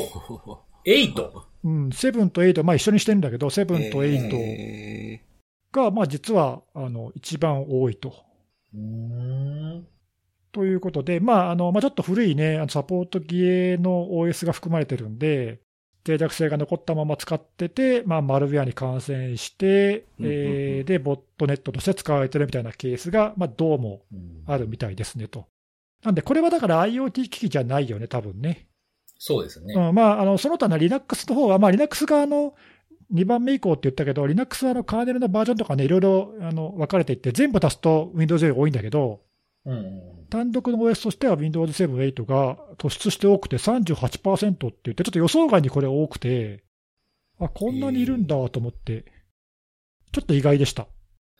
8。うん、7と8、まあ一緒にしてるんだけど、7と8えが、まあ実は、あの、一番多いと。うーん。ということで、まあ、あの、まあちょっと古いね、あのサポート機の OS が含まれてるんで、脆弱性が残ったまま使ってて、まあ、マルウェアに感染して、うんうんうんえーで、ボットネットとして使われてるみたいなケースが、まあ、どうもうんあるみたいですねと。なんで、これはだから IoT 機器じゃないよね、多分ね。そうですね。うん、まあ、あのその他の Linux の方は、まあ、Linux があの2番目以降って言ったけど、Linux はあのカーネルのバージョンとかね、いろいろあの分かれていって、全部足すと Windows より多いんだけど、うんうん単独の OS としては Windows 7、8が突出して多くて38%って言って、ちょっと予想外にこれ多くて、あ、こんなにいるんだと思って、ちょっと意外でした。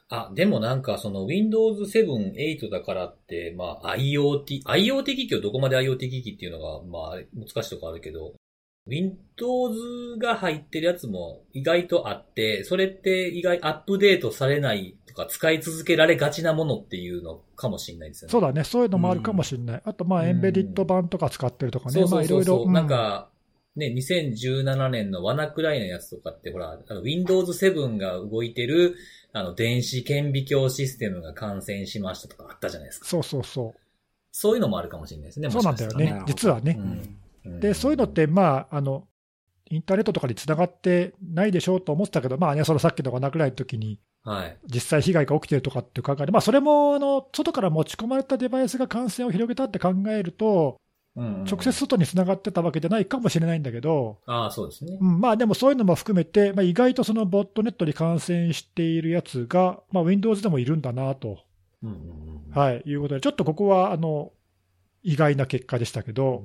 あ、でもなんかその Windows 7、8だからって、まあ IoT、IoT 機器をどこまで IoT 機器っていうのが、まあ難しいとこあるけど、Windows が入ってるやつも意外とあって、それって意外アップデートされないとか使い続けられがちなものっていうのかもしれないですよね。そうだね、そういうのもあるかもしれない。あと、まあ、うんエンベディット版とか使ってるとかね、そうそうそうそう、まあ、いろいろ。なんか、ね、2017年のワナクライのやつとかって、ほら、Windows 7が動いてる、あの、電子顕微鏡システムが感染しましたとかあったじゃないですか。そうそうそそういうのもあるかもしれないですね。う。そうなんだよね実はね。うんで、そういうのっ、て、まあ、あの、インターネットとかにつながってないでしょうと思ってたけど、まあね、そのさっきのワナクライの時に、はい。実際被害が起きてるとかっていう考えで、まあ、それもあの外から持ち込まれたデバイスが感染を広げたって考えると、うん直接外につながってたわけじゃないかもしれないんだけど、ああ、そうですね。う。んまあ、でもそういうのも含めて、まあ、意外とそのボットネットに感染しているやつが、まあ、Windows でもいるんだなと、うんうんうんはい、いうことで、ちょっとここはあの意外な結果でしたけど、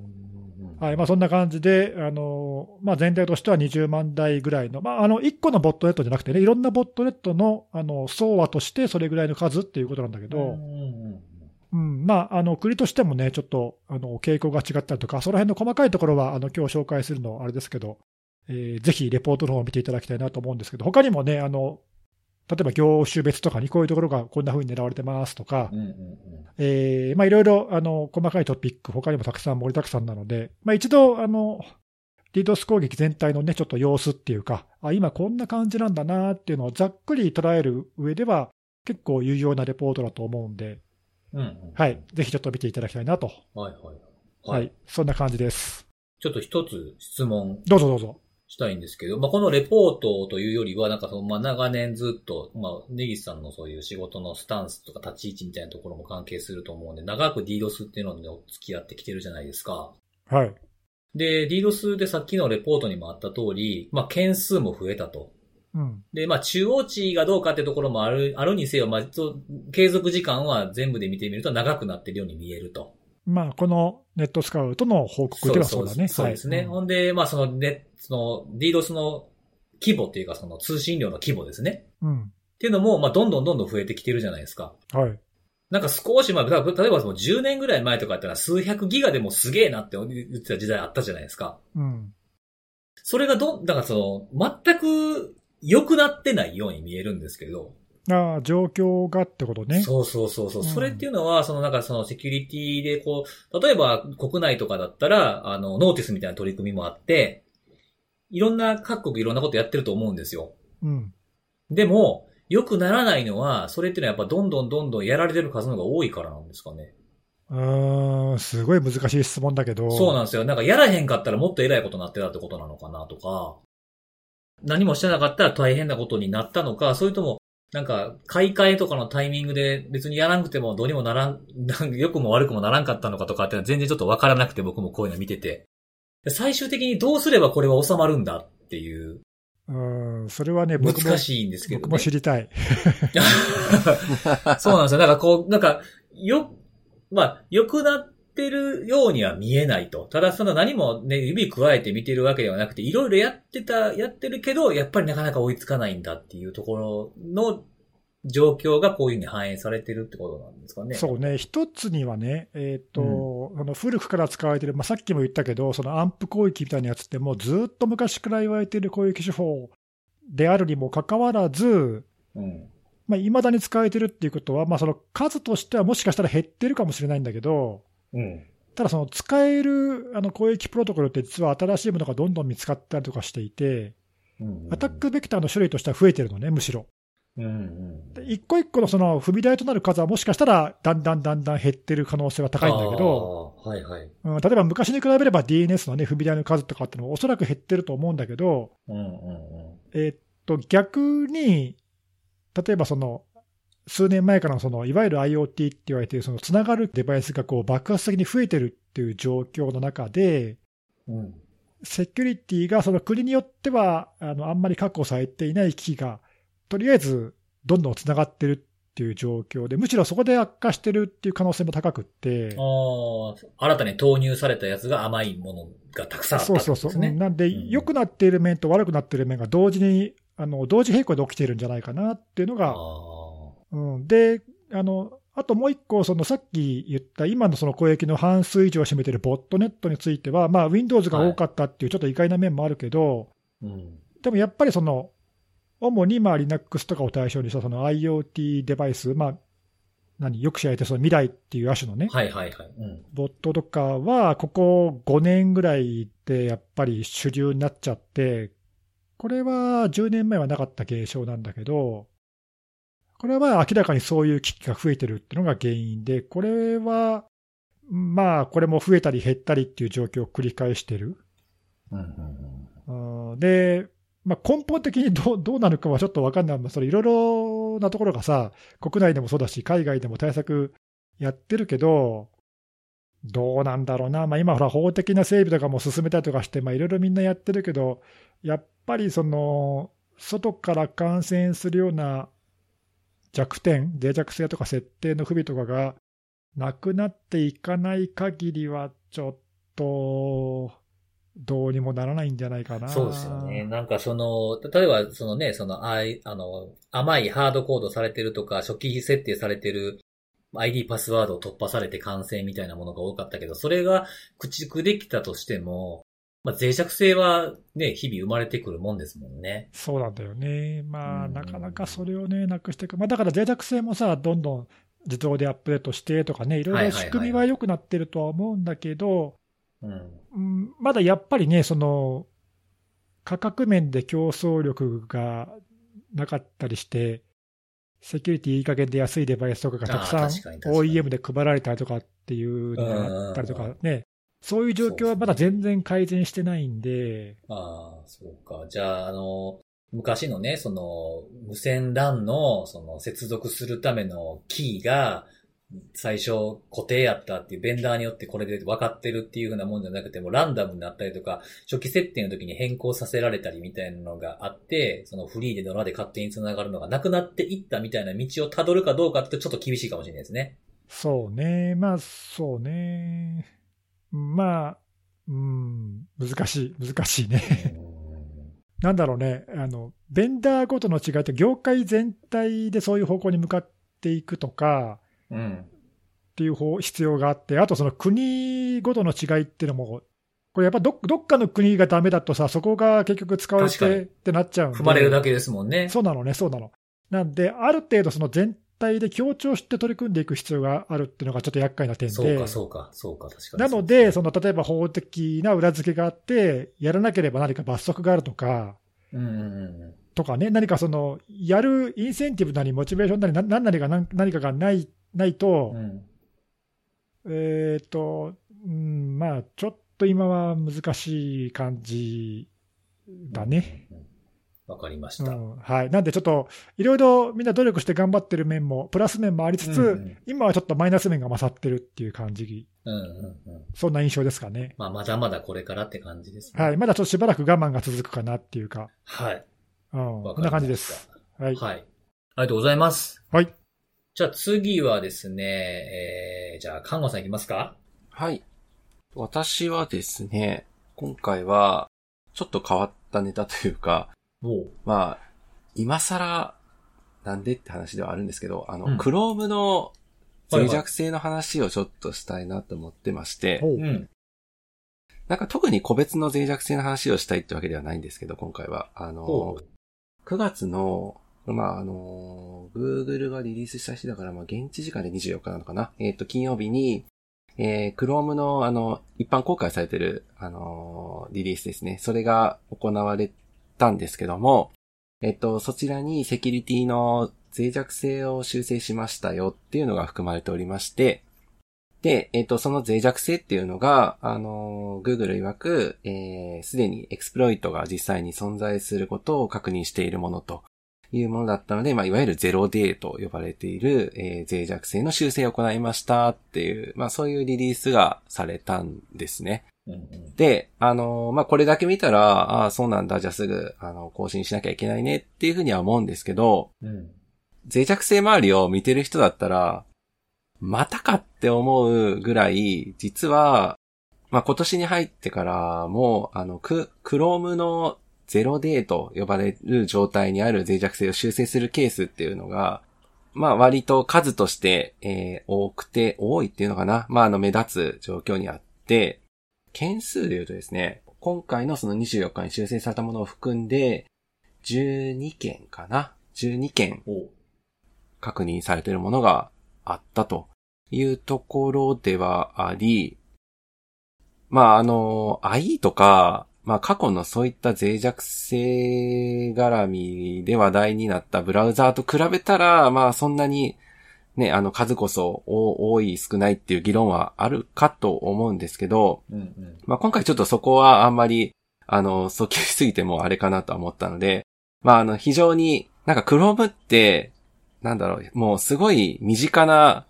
はいまあ、そんな感じで、あのまあ、全体としては20万台ぐらいの、まあ、あの1個のボットネットじゃなくてね、いろんなボットネットのあの総和としてそれぐらいの数っていうことなんだけど。うんうんうんまあ、あの国としてもね、ちょっとあの傾向が違ったりとか、その辺の細かいところは、あの今日紹介するのあれですけど、えーぜひレポートの方を見ていただきたいなと思うんですけど、他にもね、あの例えば業種別とかにこういうところがこんな風に狙われてますとかいろいろあの細かいトピック、他にもたくさん盛りだくさんなので、まあ、一度、あの DDoS 攻撃全体のね、ちょっと様子っていうか、あ今こんな感じなんだなっていうのをざっくり捉える上では、結構有用なレポートだと思うんで、うんうんはい、ぜひちょっと見ていただきたいなと。はいはい。は、はいい。そんな感じです。ちょっと一つ質問どうぞどうぞ。したいんですけど、まあ、このレポートというよりは、なんかその、まあ、長年ずっと、まあ、根岸さんのそういう仕事のスタンスとか立ち位置みたいなところも関係すると思うんで、長く DDoS っていうのにお付き合ってきてるじゃないですか。はい。で、DDoS でさっきのレポートにもあった通り、まあ、件数も増えたと。うん。で、まあ、中央値がどうかってところもある、あるにせよ、まあ、ちょ継続時間は全部で見てみると長くなってるように見えると。まあ、このネットスカウトの報告ではそうだね。そうですね。はいほんで、まあ、そのね、その DDoS の規模っていうか、その通信量の規模ですね。うん。っていうのも、まあ、どんどんどんどん増えてきてるじゃないですか。はい。なんか少し前、例えば例えばその10年ぐらい前とかやったら数百ギガでもすげえなって言ってた時代あったじゃないですか。うん。それがど、だからその、全く良くなってないように見えるんですけど。ああ、状況がってことね。そうそうそうそう。うんそれっていうのは、そのなんかそのセキュリティでこう、例えば国内とかだったら、あの、ノーティスみたいな取り組みもあって、いろんな各国いろんなことやってると思うんですよ。うん。でも、良くならないのは、それっていうのはやっぱどんどんどんどんやられてる数の方が多いからなんですかね。うーん、すごい難しい質問だけど。そうなんですよ。なんかやらへんかったらもっと偉いことになってたってことなのかなとか、何もしてなかったら大変なことになったのか、それとも、なんか、買い替えとかのタイミングで別にやらなくてもどうにもならん、なんか良くも悪くもならんかったのかとかって全然ちょっとわからなくて僕もこういうの見てて。最終的にどうすればこれは収まるんだっていう、うん、それはね、僕も難、しいんですけど、ね。僕も知りたい。そうなんですよ。なんかこう、なんか、よ、まあ、良くなってるようには見えないと。ただその何もね、指加えて見てるわけではなくて、いろいろやってた、やってるけど、やっぱりなかなか追いつかないんだっていうところの状況がこういうふうに反映されてるってことなんですかね。そうね、一つにはね、えっ、と、あの古くから使われてる、まあ、さっきも言ったけど、そのアンプ攻撃みたいなやつって、もうずっと昔から言われている攻撃手法であるにもかかわらず、うん。まあ、未だに使われてるっていうことは、まあ、その数としてはもしかしたら減ってるかもしれないんだけど、うん。ただその使えるあの攻撃プロトコルって実は新しいものがどんどん見つかったりとかしていて、うん。アタックベクターの種類としては増えてるのね、むしろ。うんうん。で一個一個のその踏み台となる数はもしかしたらだんだんだんだん減ってる可能性は高いんだけど。はいはい。うん、例えば昔に比べれば DNS のね、踏み台の数とかってのはおそらく減ってると思うんだけど、うんうんうん。えーっと、逆に、例えばその、数年前からのその、いわゆる IoT って言われている、その、つながるデバイスがこう爆発的に増えてるっていう状況の中で、うん。セキュリティがその国によっては、あの、あんまり確保されていない機器が、とりあえず、どんどんつながってるっていう状況で、むしろそこで悪化してるっていう可能性も高くって、ああ、新たに投入されたやつが甘いものがたくさんあったってそうそうそう。ことですね。なんで、うん良くなっている面と悪くなっている面が同時に、あの、同時並行で起きているんじゃないかなっていうのが、あうん、で、あの、あともう一個、そのさっき言った今のその攻撃の半数以上を占めているボットネットについては、まあ、Windows が多かったっていうちょっと意外な面もあるけど、ーうん。でもやっぱりその、主にまあ Linux とかを対象にしたその IoT デバイス、まあ、何、よく知られてるその未来っていう亜種のね、はいはいはい。うん。ボットとかは、ここ5年ぐらいでやっぱり主流になっちゃって、これは10年前はなかった現象なんだけど、これは明らかにそういう機器が増えてるっていうのが原因で、これは、まあ、これも増えたり減ったりっていう状況を繰り返してる。うんうんうん。で、まあ、根本的にどうどうなるかはちょっと分かんない、まあそれいろいろなところがさ、国内でもそうだし、海外でも対策やってるけど、どうなんだろうな、まあ、今、ほら、法的な整備とかも進めたりとかして、まあ、いろいろみんなやってるけど、やっぱりその、外から感染するような弱点、脆弱性とか設定の不備とかがなくなっていかない限りは、ちょっと、どうにもならないんじゃないかな。そうですよね。。なんかその、例えばそのね、その、あい、あの、甘いハードコードされてるとか、初期設定されてる ID パスワードを突破されて感染みたいなものが多かったけど、それが駆逐できたとしても、まあ、脆弱性はね、日々生まれてくるもんですもんね。そうなんだよね。まあ、うんなかなかそれをね、なくしていく。まあ、だから脆弱性もさ、どんどん自動でアップデートしてとかね、いろいろ仕組みは良くなってるとは思うんだけど、まだやっぱりね、その、価格面で競争力がなかったりして、セキュリティいい加減で安いデバイスとかがたくさん OEM で配られたりとかっていうのがあったりとかね、そういう状況はまだ全然改善してないんで、ああ、そうか。じゃあ、あの、昔のね、その、無線 LAN の、その、接続するためのキーが、最初固定やったっていうベンダーによってこれで分かってるっていう風なもんじゃなくてもランダムになったりとか、初期設定の時に変更させられたりみたいなのがあって、そのフリーでドラで勝手に繋がるのがなくなっていったみたいな道を辿るかどうかってちょっと厳しいかもしれないですね。そうね、まあそうね、まあ、うん、難しい、難しいね。なんだろうね、あの、ベンダーごとの違いって、業界全体でそういう方向に向かっていくとかうん。っていう方必要があって、あとその国ごとの違いっていうのも、これやっぱどどっかの国がダメだとさ、そこが結局使われてってなっちゃうんで。踏まれるだけですもんね。そうなのね、そうなの。なんで、ある程度その全体で協調して取り組んでいく必要があるっていうのがちょっと厄介な点で。そうか、そうか、そうか、確かに。なので、その例えば法的な裏付けがあって、やらなければ何か罰則があるとか、うん。とかね、何かその、やるインセンティブなり、モチベーションなり、な何なりが何何かがないないと、うん。えっ、と、うん、まあ、ちょっと今は難しい感じだね。うん。わかりましうた。んはい、なんでちょっと、いろいろみんな努力して頑張ってる面も、プラス面もありつつ、うんうん今はちょっとマイナス面が勝ってるっていう感じ、うんうんうん。そんな印象ですかね。まあ、まだまだこれからって感じですね。はい、まだちょっとしばらく我慢が続くかなっていうか、はい。うん、こんな感じです。はい。はい。ありがとうございます。はい。じゃあ次はですね、えー、じゃあ、看護さんいきますかはい。私はですね、今回は、ちょっと変わったネタというか。まあ、今更、なんでって話ではあるんですけど、あの、うんクロームの脆弱性の話をちょっとしたいなと思ってまして、ほううん。なんか特に個別の脆弱性の話をしたいってわけではないんですけど、今回は。あのほ、9月の、まあ、あの、Google がリリースした日だから、まあ、現地時間で24日なのかな。えっ、と、金曜日に、えー、Chrome の、あの、一般公開されてる、あの、リリースですね。それが行われたんですけども、えっ、と、そちらにセキュリティの脆弱性を修正しましたよっていうのが含まれておりまして、で、えっ、と、その脆弱性っていうのが、あの、Google 曰く、えー、すでにエクスプロイトが実際に存在することを確認しているものというものだったので、まあ、いわゆるゼロデーと呼ばれている、えー、脆弱性の修正を行いましたっていう、まあ、そういうリリースがされたんですね。で、あの、まあ、これだけ見たら、ああ、そうなんだ、じゃあすぐ、あの、更新しなきゃいけないねっていうふうには思うんですけど、うん。脆弱性周りを見てる人だったら、またかって思うぐらい、実は、まあ、今年に入ってからも、あの、ク、クロームのゼロデーと呼ばれる状態にある脆弱性を修正するケースっていうのが、まあ割と数として、えー多くて、多いっていうのかな。まああの目立つ状況にあって、件数で言うとですね、今回のその24日に修正されたものを含んで、12件かな ?12 件。確認されているものがあったというところではあり、まああの、IE とか、まあ過去のそういった脆弱性絡みで話題になったブラウザーと比べたら、まあそんなにね、あの数こそお多い少ないっていう議論はあるかと思うんですけど、うんうん。まあ今回ちょっとそこはあんまり、あの、訴求しすぎてもあれかなとは思ったので、まああの非常に、なんか Chrome って、なんだろう、もうすごい身近な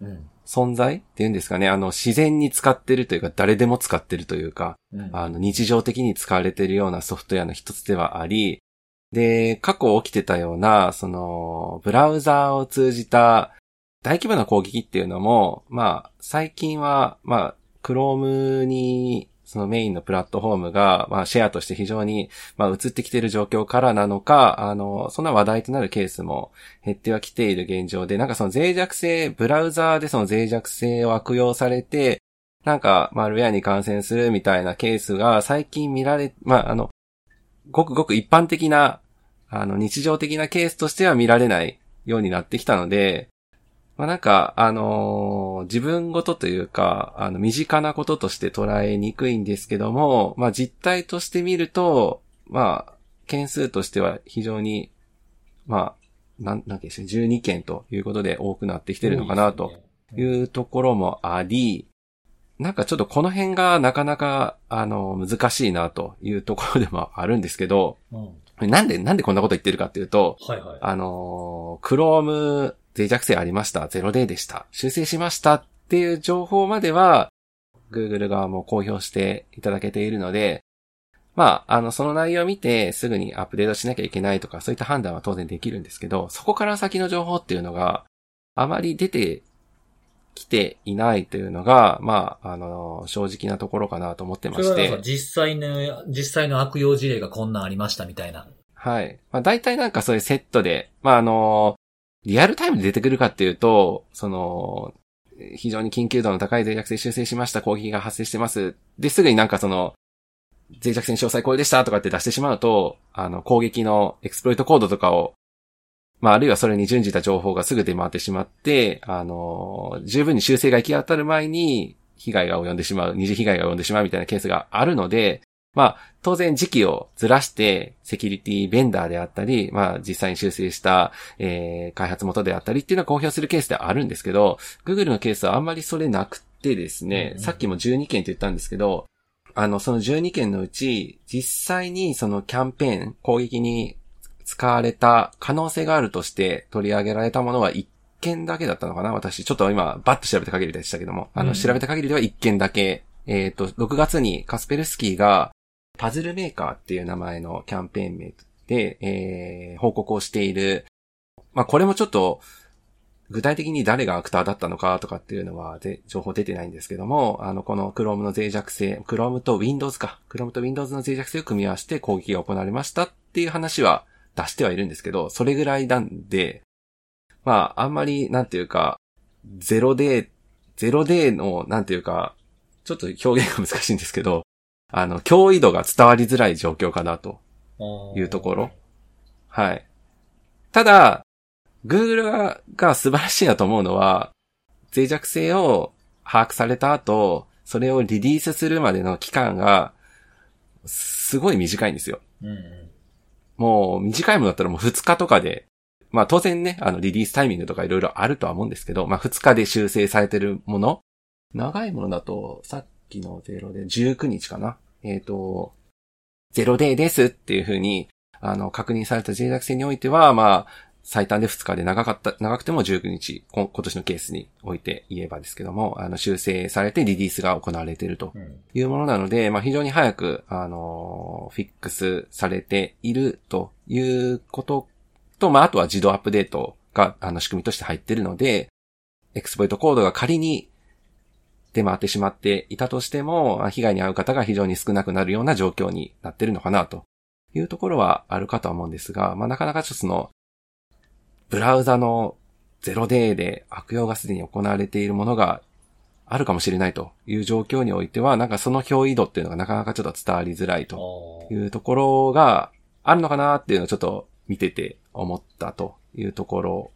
うん。存在っていうんですかね、あの自然に使ってるというか誰でも使ってるというか、うん。あの日常的に使われているようなソフトウェアの一つではあり、で、過去起きてたような、その、ブラウザーを通じた大規模な攻撃っていうのも、まあ、最近は、まあ、Chrome に、そのメインのプラットフォームが、まあ、シェアとして非常に、まあ、移ってきている状況からなのか、あの、そんな話題となるケースも減ってはきている現状で、なんかその脆弱性、ブラウザーでその脆弱性を悪用されて、なんか、マルウェアに感染するみたいなケースが最近見られ、まあ、あの、ごくごく一般的な、あの、日常的なケースとしては見られないようになってきたので、まあ、なんか、あのー自分ごとというか、あの、身近なこととして捉えにくいんですけども、まあ、実態として見ると、まあ、件数としては非常に、まあ、なん、なんですか、12件ということで多くなってきてるのかなというん。うところもあり、なんかちょっとこの辺がなかなか、あの、難しいなというところでもあるんですけど、うん。なんで、なんでこんなこと言ってるかっていうと、はいはい。あのー、Chrome 脆弱性ありました。0D でした。修正しましたっていう情報までは、Google 側も公表していただけているので、まあ、あの、その内容を見てすぐにアップデートしなきゃいけないとか、そういった判断は当然できるんですけど、そこから先の情報っていうのがあまり出てきていないというのが、まあ、あの、正直なところかなと思ってまして。実際の、実際の悪用事例がこんなんありましたみたいな。はい。まあ大体なんかそういうセットで、まああの、リアルタイムで出てくるかっていうと、その、非常に緊急度の高い脆弱性修正しました、攻撃が発生してます。で、すぐになんかその、脆弱性の詳細これでしたとかって出してしまうと、あの、攻撃のエクスプロイトコードとかを、まあ、あるいはそれに準じた情報がすぐ出回ってしまって、あの、十分に修正が行き当たる前に、被害が及んでしまう、二次被害が及んでしまうみたいなケースがあるので、まあ、当然時期をずらして、セキュリティベンダーであったり、まあ、実際に修正した、えー、開発元であったりっていうのは公表するケースではあるんですけど、Google のケースはあんまりそれなくてですね、うんさっきも12件って言ったんですけど、あの、その12件のうち、実際にそのキャンペーン、攻撃に使われた可能性があるとして取り上げられたものは1件だけだったのかな私、ちょっと今、バッと調べた限りでしたけども、あの、調べた限りでは1件だけ、えっ、ー、と、6月にカスペルスキーが、パズルメーカーっていう名前のキャンペーン名で、えー、報告をしている。まあ、これもちょっと、具体的に誰がアクターだったのかとかっていうのは、で、情報出てないんですけども、あの、この Chrome の脆弱性、Chrome と Windows か、Chrome と Windows の脆弱性を組み合わせて攻撃が行われましたっていう話は出してはいるんですけど、それぐらいなんで、まあ、あんまり、なんていうか、ゼロデー、ゼロデーの、なんていうか、ちょっと表現が難しいんですけど、あの、脅威度が伝わりづらい状況かなというところ。はい。ただ、Google がが素晴らしいなと思うのは、脆弱性を把握された後、それをリリースするまでの期間が、すごい短いんですよ。うんうん、もう短いものだったらもう2日とかで、まあ当然ね、あのリリースタイミングとかいろいろあるとは思うんですけど、まあ2日で修正されてるもの、長いものだと、さっきの0で19日かな。えっ、ー、と、0デーですっていうふうに、あの、確認された脆弱性においては、まあ、最短で2日で長かった、長くても19日、今年のケースにおいて言えばですけども、あの、修正されてリリースが行われているというものなので、うん、まあ、非常に早く、あの、フィックスされているということと、まあ、あとは自動アップデートが、あの、仕組みとして入っているので、エクスポイトコードが仮に出回ってしまっていたとしても、被害に遭う方が非常に少なくなるような状況になってるのかなというところはあるかとは思うんですが、まあなかなかちょっとその、ブラウザの 0day で悪用がすでに行われているものがあるかもしれないという状況においては、なんかその脅威度っていうのがなかなかちょっと伝わりづらいというところがあるのかなっていうのをちょっと見てて思ったというところ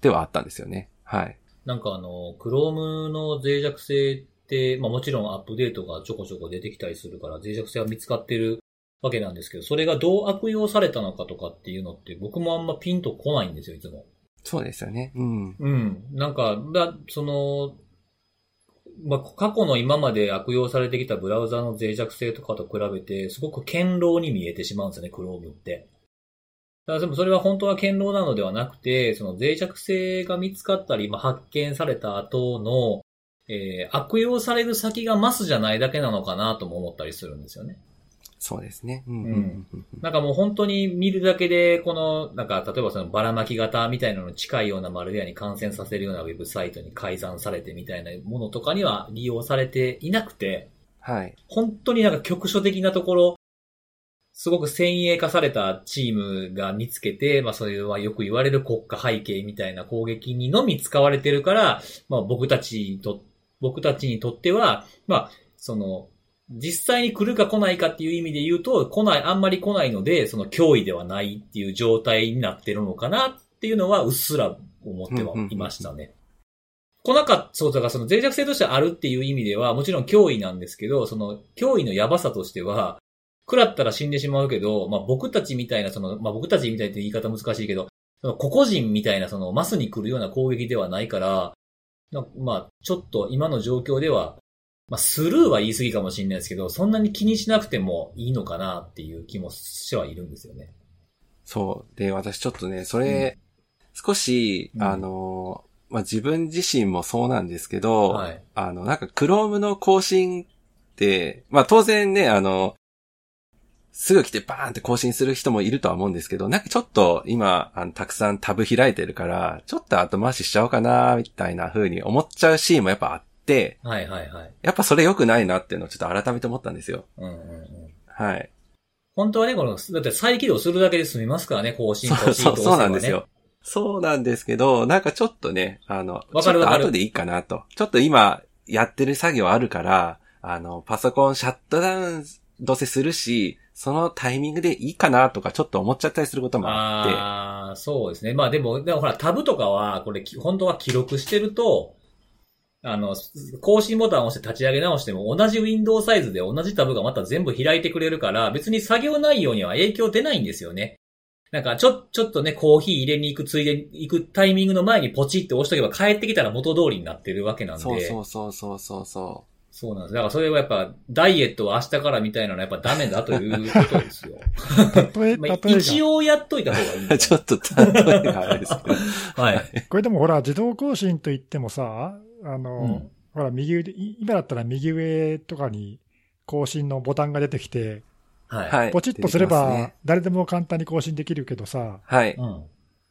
ではあったんですよね。はい。なんかあの、Chrome の脆弱性って、まあもちろんアップデートがちょこちょこ出てきたりするから脆弱性は見つかってるわけなんですけど、それがどう悪用されたのかとかっていうのって僕もあんまピンとこないんですよ、いつも。そうですよね。うん。うん。なんか、だその、まあ、過去の今まで悪用されてきたブラウザの脆弱性とかと比べて、すごく堅牢に見えてしまうんですよね、Chrome って。だからでもそれは本当は堅牢なのではなくて、その脆弱性が見つかったり、まあ、発見された後の、えー、悪用される先がマスじゃないだけなのかなとも思ったりするんですよね。そうですね。うん。うん、なんかもう本当に見るだけで、この、なんか、例えばそのばらまき型みたいなのに近いようなマルウェアに感染させるようなウェブサイトに改ざんされてみたいなものとかには利用されていなくて、はい。本当になんか局所的なところ、すごく先鋭化されたチームが見つけて、まあそれはよく言われる国家背景みたいな攻撃にのみ使われてるから、まあ僕たちと、僕たちにとっては、まあ、その、実際に来るか来ないかっていう意味で言うと、来ない、あんまり来ないので、その脅威ではないっていう状態になってるのかなっていうのは、うっすら思ってはいましたね。来なかった、そうだからその脆弱性としてあるっていう意味では、もちろん脅威なんですけど、その脅威のやばさとしては、食らったら死んでしまうけど、まあ僕たちみたいな、その、まあ僕たちみたいって言い方難しいけど、その個々人みたいなそのマスに来るような攻撃ではないから、まあちょっと今の状況では、まあスルーは言い過ぎかもしれないですけど、そんなに気にしなくてもいいのかなっていう気もしてはいるんですよね。そう。で、私ちょっとね、それ、うん、少し、あの、まあ自分自身もそうなんですけど、はい、あの、なんか Chrome の更新って、まあ当然ね、あの、すぐ来てバーンって更新する人もいるとは思うんですけど、なんかちょっと今、あのたくさんタブ開いてるから、ちょっと後回ししちゃおうかな、みたいな風に思っちゃうシーンもやっぱあって、はいはいはい。やっぱそれ良くないなっていうのをちょっと改めて思ったんですよ。うんうんうん。はい。本当はね、この、だって再起動するだけで済みますからね、更新、更新、そうそう、そうなんですよ。そうなんですけど、なんかちょっとね、あの、わかるわかる。後でいいかなと。ちょっと今、やってる作業あるから、あの、パソコンシャットダウンどうせするし、そのタイミングでいいかなとかちょっと思っちゃったりすることもあって。ああ、そうですね。まあでも、でもほら、タブとかは、これ、本当は記録してると、あの、更新ボタンを押して立ち上げ直しても同じウィンドウサイズで同じタブがまた全部開いてくれるから、別に作業内容には影響出ないんですよね。なんか、ちょ、ちょっとね、コーヒー入れに行くついでに行くタイミングの前にポチって押しとけば帰ってきたら元通りになってるわけなんで。そうそうそうそうそうそそうなんです。だからそれはやっぱ、ダイエットは明日からみたいなのはやっぱダメだということですよ。例え、まあ例えが。一応やっといた方がいい。ちょっと例えがあれですけど。はい。これでもほら、自動更新といってもさ、あの、うんほら、右腕、い今だったら右上とかに更新のボタンが出てきて、はい。はい。ポチッとすれば誰でも簡単に更新できるけどさ、はい。うん。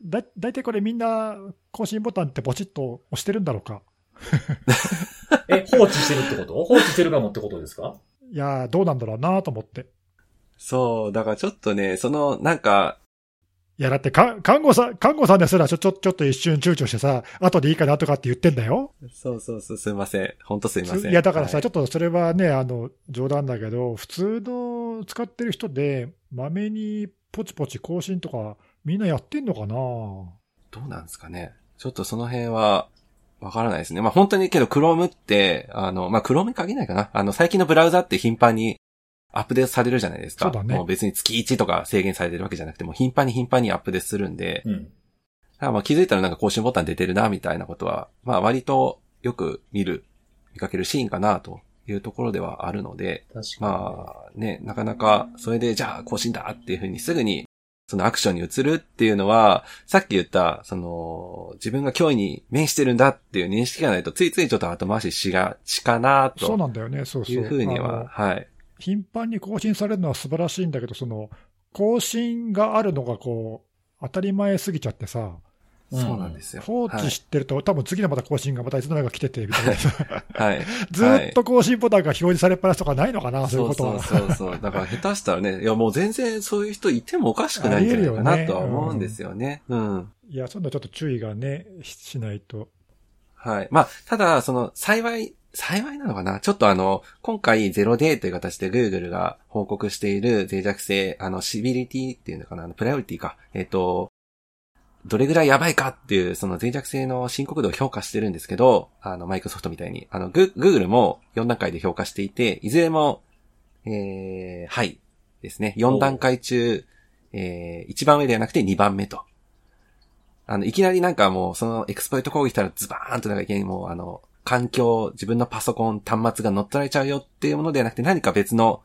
だ、だいたいこれみんな更新ボタンってポチッと押してるんだろうか？え、放置してるってこと？放置してるかもってことですか？いやー、どうなんだろうなと思って。そう、だからちょっとね、その、なんか、いや、だってか、看護さん、看護さんですらちょ、ちょ、ちょっと一瞬躊躇してさ、後でいいかなとかって言ってんだよ。そうそうそう、すいません。ほんとすいません。いや、だからさ、はいちょっとそれはね、あの、冗談だけど、普通の使ってる人で、まめにポチポチ更新とか、みんなやってんのかな？どうなんですかね。ちょっとその辺は、わからないですね。まあ本当にけど、Chrome って、あの、まあ Chrome に限らないかな。あの、最近のブラウザって頻繁にアップデートされるじゃないですか。そうだねもう別に月1とか制限されてるわけじゃなくて、もう頻繁に頻繁にアップデートするんで、うん。だからまあ気づいたらなんか更新ボタン出てるな、みたいなことは、まあ割とよく見る、見かけるシーンかな、というところではあるので。まあね、なかなか、それでじゃあ更新だっていうふうにすぐに、そのアクションに移るっていうのは、さっき言った、その、自分が脅威に面してるんだっていう認識がないと、ついついちょっと後回ししがちかなそうとなんだよね、そうそう。いうふうには、はい。頻繁に更新されるのは素晴らしいんだけど、その、更新があるのがこう、当たり前すぎちゃってさ、うんそうなんですよ。放置してると、多分次のまた更新がまたいつの間にか来てて、みたいなさ。はい。はい。ずーっと更新ボタンが表示されっぱなしとかないのかな、そういうことは。そうそうそう。だから下手したらね、いやもう全然そういう人いてもおかしくないんじゃないかなとは思うんですよね。うん。いや、そんなちょっと注意がね、ししないと。はい。まあ、ただ、その、幸い、幸いなのかな？ちょっとあの、今回ゼロデーという形で Google が報告している脆弱性、あの、シビリティっていうのかな？あの、プライオリティか。えっ、と、どれぐらいやばいかっていう、その脆弱性の深刻度を評価してるんですけど、あの、マイクロソフトみたいに。あの、Google も4段階で評価していて、いずれも、えー、はい。ですね。4段階中、えー、1番上ではなくて2番目と。あの、いきなりなんかもう、そのエクスプロイト攻撃したらズバーンとなんかいきなりもう、あの、環境、自分のパソコン、端末が乗っ取られちゃうよっていうものではなくて、何か別の、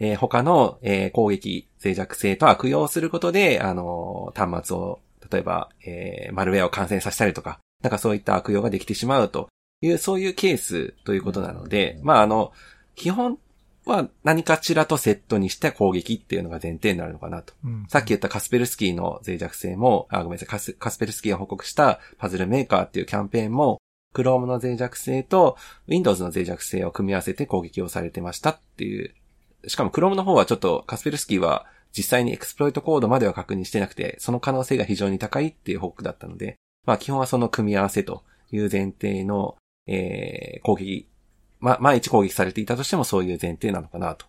えー他の、えー攻撃、脆弱性と悪用することで、あの、端末を、例えば、えーマルウェアを感染させたりとか、なんかそういった悪用ができてしまうと。いう、そういうケースということなので、まあ、あの、基本は何かしらとセットにした攻撃っていうのが前提になるのかなと。うん。さっき言ったカスペルスキーの脆弱性も、あ、ごめんなさい、カスカスペルスキーが報告したパズルメーカーっていうキャンペーンも、Chrome の脆弱性と Windows の脆弱性を組み合わせて攻撃をされてましたっていう。しかも Chrome の方はちょっとカスペルスキーは実際にエクスプロイトコードまでは確認してなくて、その可能性が非常に高いっていう報告だったので、まあ基本はその組み合わせという前提の、えー攻撃、まあ、万一攻撃されていたとしてもそういう前提なのかなと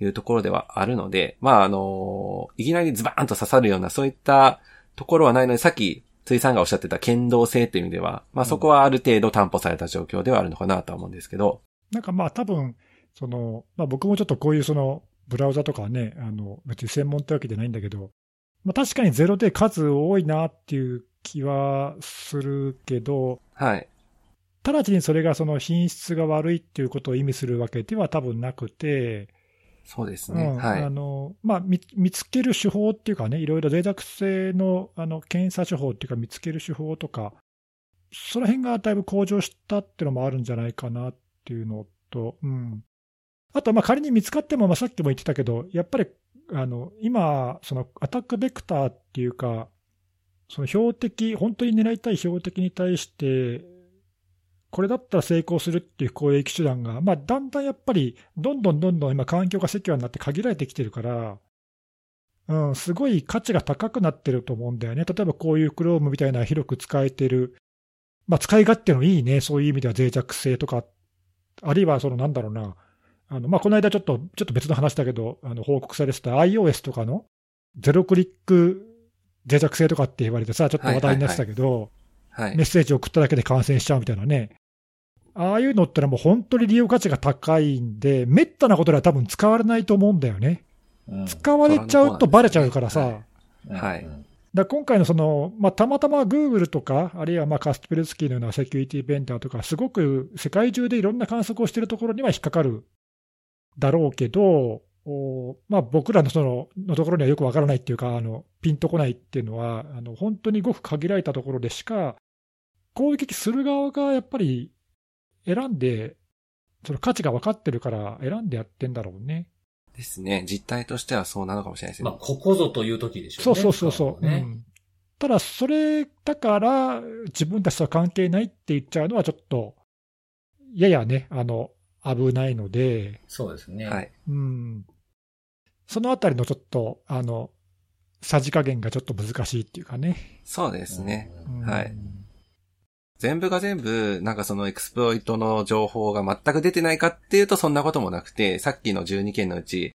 いうところではあるので、まあ、あのいきなりズバーンと刺さるようなそういったところはないので、さっき、ついさんがおっしゃってた剣道性という意味では、まあそこはある程度担保された状況ではあるのかなとは思うんですけど、なんかまあ多分、その、まあ僕もちょっとこういうその、ブラウザとかね、あの、別に専門ってわけじゃないんだけど、まあ確かにゼロで数多いなっていう気はするけど、はい。直ちにそれがその品質が悪いっていうことを意味するわけでは多分なくて、そうですね。うんはい。あのまあ、見見つける手法っていうかね、いろいろ脆弱性のあの検査手法っていうか、見つける手法とか、その辺がだいぶ向上したっていうのもあるんじゃないかなっていうのと、うん、あと、まあ仮に見つかっても、まあ、さっきも言ってたけど、やっぱりあの今、そのアタックベクターっていうか、その標的、本当に狙いたい標的に対して、これだったら成功するっていう攻撃手段が、まあ、だんだんやっぱり、どんどんどんどん今、環境がセキュアになって限られてきてるから、うん、すごい価値が高くなってると思うんだよね。例えばこういう Chrome みたいな広く使えてる、まあ、使い勝手のいいね、そういう意味では脆弱性とか、あるいはそのなんだろうな、あのまあ、この間ちょっと、ちょっと別の話だけど、あの報告されてた iOS とかのゼロクリック脆弱性とかって言われてさ、ちょっと話題になってたけど、はいメッ。セージを送っただけで感染しちゃうみたいなね。ああいうのってのはもう本当に利用価値が高いんで、めったなことでは多分使われないと思うんだよね。うん使われちゃうとバレちゃうからさ。はいだから今回のその、まあ、たまたま Google とか、あるいはまあカスペルスキーのようなセキュリティベンダーとか、すごく世界中でいろんな観測をしているところには引っかかるだろうけど、おまあ、僕らのそののところにはよくわからないっていうか、あのピンとこないっていうのは、あの本当にごく限られたところでしか、攻撃する側がやっぱり選んで、その価値が分かってるから選んでやってんだろうね。ですね。実態としてはそうなのかもしれないですね。まあ、ここぞという時でしょそうね。そうそうそう。使のねうんただ、それだから、自分たちとは関係ないって言っちゃうのは、ちょっと、ややね、あの、危ないので、そうですね。はい。うん。そのあたりのちょっと、あの、さじ加減がちょっと難しいっていうかね。そうですね。うんうんはい全部が全部、なんかそのエクスプロイトの情報が全く出てないかっていうとそんなこともなくて、さっきの12件のうち、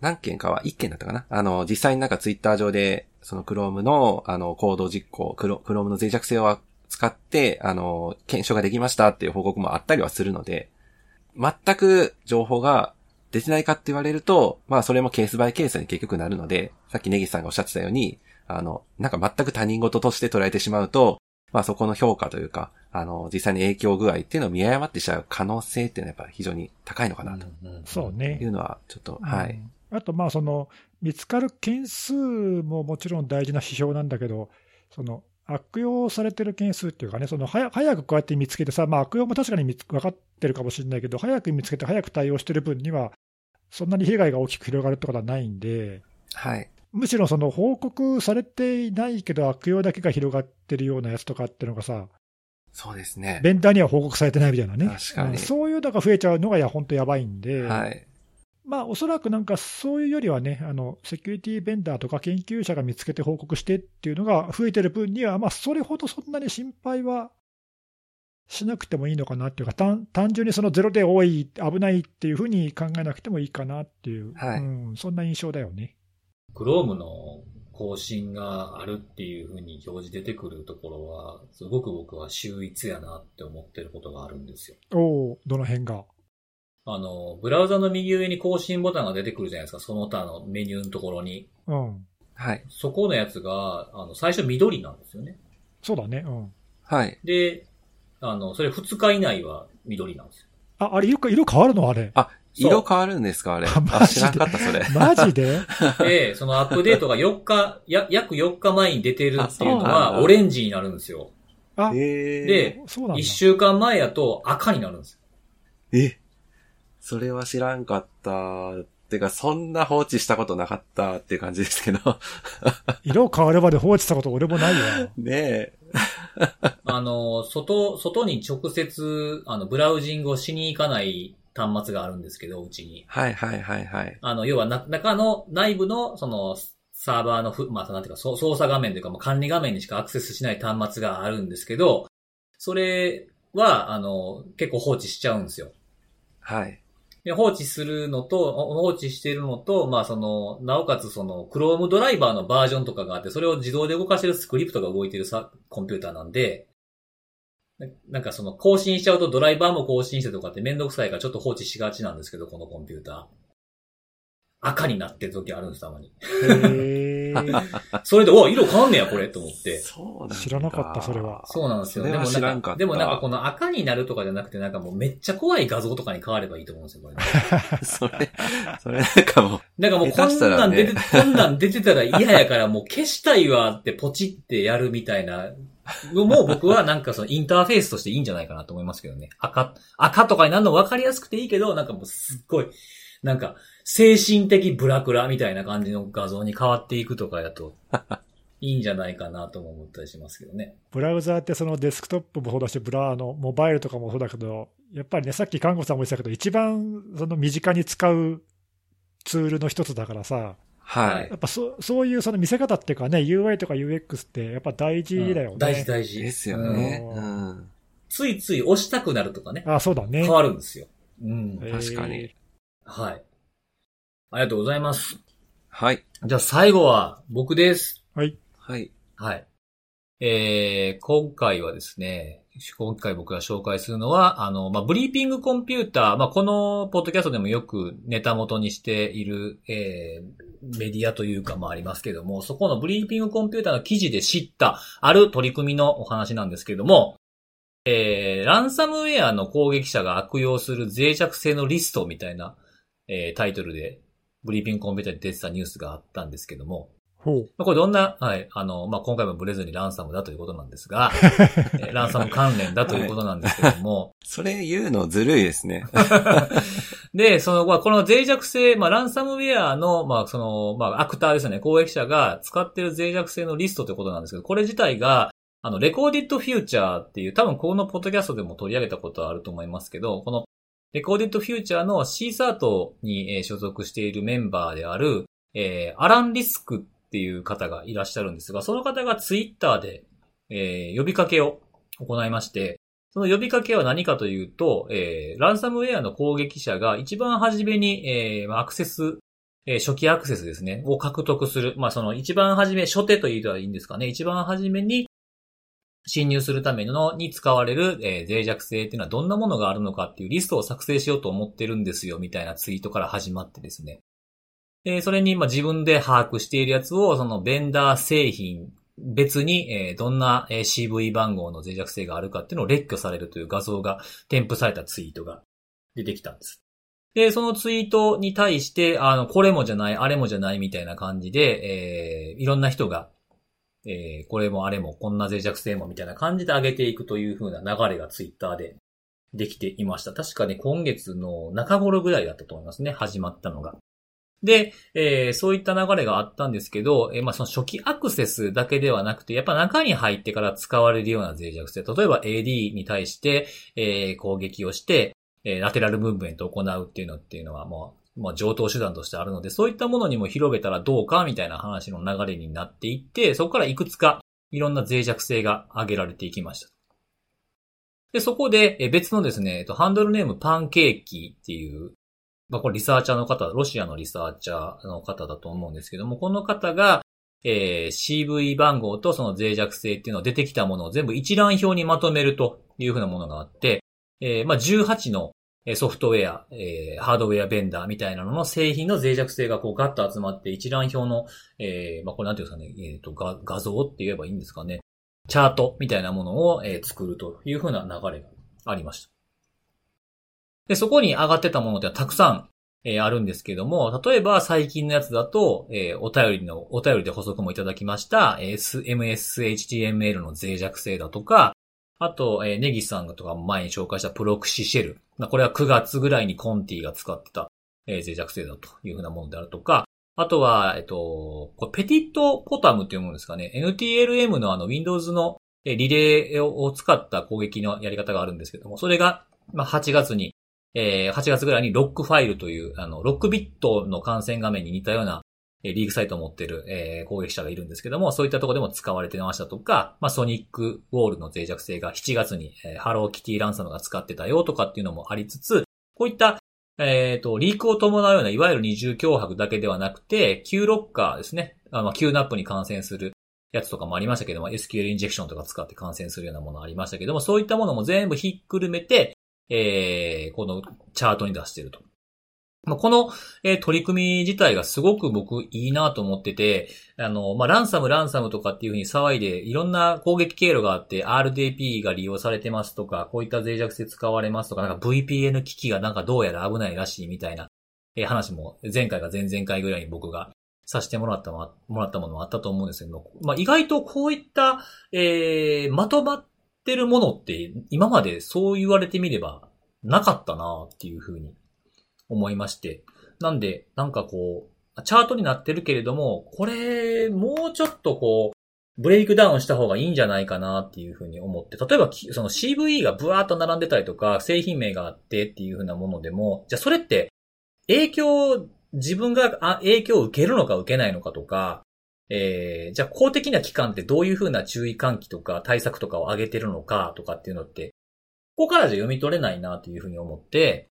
何件かは1件だったかな？あの、実際になんかツイッター上で、その Chrome の、あの、コード実行、クロ Chrome の脆弱性を使って、あの、検証ができましたっていう報告もあったりはするので、全く情報が出てないかって言われると、まあそれもケースバイケースに結局なるので、さっきネギさんがおっしゃってたように、あの、なんか全く他人事として捉えてしまうと、まあそこの評価というか、あの、実際に影響具合っていうのを見誤ってしまう可能性っていうのはやっぱ非常に高いのかなと。そうね。いうのは、ちょっと、はい。うん。あと、まあ、その、見つかる件数ももちろん大事な指標なんだけど、その、悪用されてる件数っていうかね、その早早くこうやって見つけてさ、まあ、悪用も確かに見つ分かってるかもしれないけど、早く見つけて早く対応してる分には、そんなに被害が大きく広がるってことはないんで、はい。むしろその報告されていないけど、悪用だけが広がってるようなやつとかっていうのがさ、そうですね。ベンダーには報告されてないみたいなね、確かにうんそういうのが増えちゃうのが、いや、本当やばいんで。はい。まあ、おそらくなんかそういうよりはね、あのセキュリティベンダーとか研究者が見つけて報告してっていうのが増えてる分には、まあ、それほどそんなに心配はしなくてもいいのかなっていうか、単単純にそのゼロで多い、危ないっていうふうに考えなくてもいいかなっていう、はいうん、そんな印象だよね。Chrome の更新があるっていう風に表示出てくるところは、すごく僕は秀逸やなって思ってることがあるんですよ。おお、どの辺が？あの、ブラウザの右上に更新ボタンが出てくるじゃないですか、その他のメニューのところに。うん、はい。そこのやつが、あの、最初緑なんですよね。そうだね。うん、はい。で、あの、それ2日以内は緑なんですよ。あ、あれ色、色変わるのあれ。あ、色変わるんですかあれ？あ知らんかった、それ。マジで？で、そのアップデートが4日、や、約4日前に出てるっていうのは、だオレンジになるんですよ。あ、えで、そうなんだ1。週間前やと赤になるんですよ。え、それは知らんかった。てか、そんな放置したことなかったっていう感じですけど。色変わるまで放置したこと俺もないわ。ねえ。あの、外、外に直接、あの、ブラウジングをしに行かない端末があるんですけど、うちに。はいはいはいはい。あの、要はな、中の、内部の、その、サーバーのふ、まあ、なんていうか、操作画面というか、もう管理画面にしかアクセスしない端末があるんですけど、それは、あの、結構放置しちゃうんですよ。はい。で放置するのと、放置してるのと、まあその、なおかつその、Chrome ドライバーのバージョンとかがあって、それを自動で動かしてるスクリプトが動いてるさ、コンピューターなんで、ななんかその、更新しちゃうとドライバーも更新してとかってめんどくさいからちょっと放置しがちなんですけど、このコンピューター。赤になってる時あるんです、たまに。へー それで、お色変わんねや、これ、と思って。そうなんだ。知らなかったそれはそうなんですよ。でもなんんか、でもなんかこの赤になるとかじゃなくて、なんかもうめっちゃ怖い画像とかに変わればいいと思うんですよ、これ。それ、それなんかもう、なんかもうこんなん出て、こんなん出てたら嫌やからもう消したいわってポチってやるみたいなのも僕はなんかそのインターフェースとしていいんじゃないかなと思いますけどね。赤、赤とかになるの分かりやすくていいけど、なんかもうすっごい、なんか精神的ブラクラみたいな感じの画像に変わっていくとかだと、いいんじゃないかなとも思ったりしますけどね。ブラウザーってそのデスクトップもそうだし、ブラウのモバイルとかもそうだけど、やっぱりね、さっき看護さんも言ってたけど、一番その身近に使うツールの一つだからさ、はいや。っぱそそういうその見せ方っていうかね、UI とか UX ってやっぱ大事だよね。うん大事大事。ですよね。ううんん。ついつい押したくなるとかね。あ、そうだね。変わるんですよ。うん。えー確かに。はい。ありがとうございます。はい。じゃあ最後は僕です。はい。はい。はい。えー、今回はですね、今回僕が紹介するのは、あの、まあ、ブリーピングコンピューター、まあ、このポッドキャストでもよくネタ元にしている、えー、メディアというか、まあ、ありますけども、そこのブリーピングコンピューターの記事で知った、ある取り組みのお話なんですけれども、えー、ランサムウェアの攻撃者が悪用する脆弱性のリストみたいな、えー、タイトルで、ブリーピングコンピューターに出てたニュースがあったんですけども。まあこれどんな、はい、あの、まあ、今回もブレずにランサムだということなんですが、えーランサム関連だということなんですけども、それ言うのずるいですね。で、その、まあこの脆弱性、まあ、ランサムウェアの、まあ、その、まあ、アクターですね、攻撃者が使ってる脆弱性のリストということなんですけど、これ自体が、あの、レコーディットフューチャーっていう、多分このポッドキャストでも取り上げたことはあると思いますけど、この、レコーディットフューチャーの C サートにえー所属しているメンバーである、えーアラン・リスクっていう方がいらっしゃるんですが、その方がツイッターで、えー呼びかけを行いまして、その呼びかけは何かというと、えーランサムウェアの攻撃者が一番初めに、えーアクセス、えー初期アクセスですね、を獲得する。まあ、その一番初め、初手と言うとはいいんですかね。一番初めに侵入するためのに使われる、えー脆弱性っていうのはどんなものがあるのかっていうリストを作成しようと思ってるんですよ、みたいなツイートから始まってですね。えーそれに、ま、自分で把握しているやつを、そのベンダー製品別に、えーどんな CV 番号の脆弱性があるかっていうのを列挙されるという画像が添付されたツイートが出てきたんです。で、そのツイートに対して、あの、これもじゃない、あれもじゃないみたいな感じで、えーいろんな人が、えーこれもあれも、こんな脆弱性もみたいな感じで上げていくという風な流れがツイッターでできていました。確かね、今月の中頃ぐらいだったと思いますね、始まったのが。で、えーそういった流れがあったんですけど、えーまあその初期アクセスだけではなくて、やっぱ中に入ってから使われるような脆弱性、例えば AD に対して、えー攻撃をして、えーラテラルムーブメントを行うっていうのっていうのはもう、まあ上等手段としてあるので、そういったものにも広げたらどうかみたいな話の流れになっていって、そこからいくつかいろんな脆弱性が挙げられていきました。で、そこで、別のですね、ハンドルネームパンケーキっていう、まあ、これリサーチャーの方、ロシアのリサーチャーの方だと思うんですけども、この方が、えー CV 番号とその脆弱性っていうのを出てきたものを全部一覧表にまとめるというふうなものがあって、えーまあ、18のソフトウェア、えーハードウェアベンダーみたいなのの製品の脆弱性がこうガッと集まって一覧表の、えーまあ、これなんていうんですかね、えっ、と、画画像って言えばいいんですかね。チャートみたいなものを、作るというふうな流れがありました。で、そこに上がってたものってたくさん、えーあるんですけども、例えば最近のやつだと、えーお便りの、お便りで補足もいただきました、えー MSHTML の脆弱性だとか、あと、えーネギさんとか前に紹介したプロクシシェル。これは9月ぐらいにコンティが使ってた、えー脆弱性だというふうなものであるとか、あとは、えっと、これペティットポタムっていうものですかね。NTLM のあの Windows のリレーを使った攻撃のやり方があるんですけども、それが、まあ、8月に、えー8月ぐらいにロックファイルという、あの、ロックビットの感染画面に似たような、えーリーグサイトを持っている、えー攻撃者がいるんですけども、そういったところでも使われてましたとか、まあ、ソニックウォールの脆弱性が7月に、えーハローキティランサムが使ってたよとかっていうのもありつつ、こういった、えっ、と、リークを伴うような、いわゆる二重脅迫だけではなくて、Q ロッカーですね。あの、Q ナップに感染するやつとかもありましたけども、SQL インジェクションとか使って感染するようなものありましたけども、そういったものも全部ひっくるめて、えー、このチャートに出していると。まあこの、えー取り組み自体がすごく僕いいなと思ってて、あの、まあ、ランサム、ランサムとかっていうふうに騒いで、いろんな攻撃経路があって、RDP が利用されてますとか、こういった脆弱性使われますとか、なんか VPN 機器がなんかどうやら危ないらしいみたいな、えー話も前回か前々回ぐらいに僕がさせてもらったももらったものもあったと思うんですけども、まあ、意外とこういった、えー、まとまってるものって今までそう言われてみればなかったなっていうふうに思いまして。なんで、なんかこう、チャートになってるけれども、これ、もうちょっとこう、ブレイクダウンした方がいいんじゃないかなっていうふうに思って、例えばその CVE がブワーっと並んでたりとか、製品名があってっていうふうなものでも、じゃあそれって、影響、自分が影響を受けるのか受けないのかとか、えー、じゃあ公的な機関ってどういうふうな注意喚起とか対策とかを上げてるのかとかっていうのって、ここからじゃ読み取れないなというふうに思って、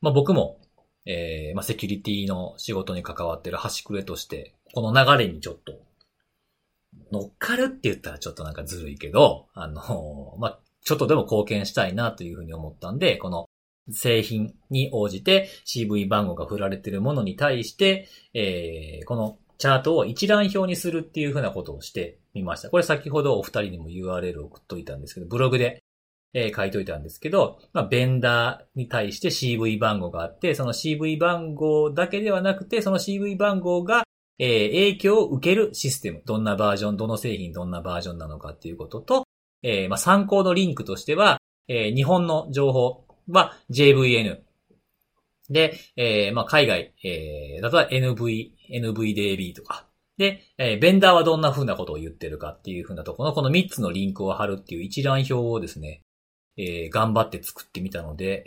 まあ僕も、えー、まあセキュリティの仕事に関わってる端くれとして、この流れにちょっと、乗っかるって言ったらちょっとなんかずるいけど、あの、まあ、ちょっとでも貢献したいなというふうに思ったんで、この製品に応じて CV 番号が振られているものに対して、えー、このチャートを一覧表にするっていうふうなことをしてみました。これ先ほどお二人にも URL を送っといたんですけど、ブログで、えー、書いといたんですけど、まあ、ベンダーに対して CV 番号があって、その CV 番号だけではなくて、その CV 番号が、えー、影響を受けるシステム。どんなバージョン、どの製品どんなバージョンなのかっていうことと、えー、まあ、参考のリンクとしては、えー、日本の情報は JVN。で、えー、まあ、海外、えー、だとは NV、NVDB とか。で、えー、ベンダーはどんな風なことを言ってるかっていう風なところの、この3つのリンクを貼るっていう一覧表をですね、えー、頑張って作ってみたので、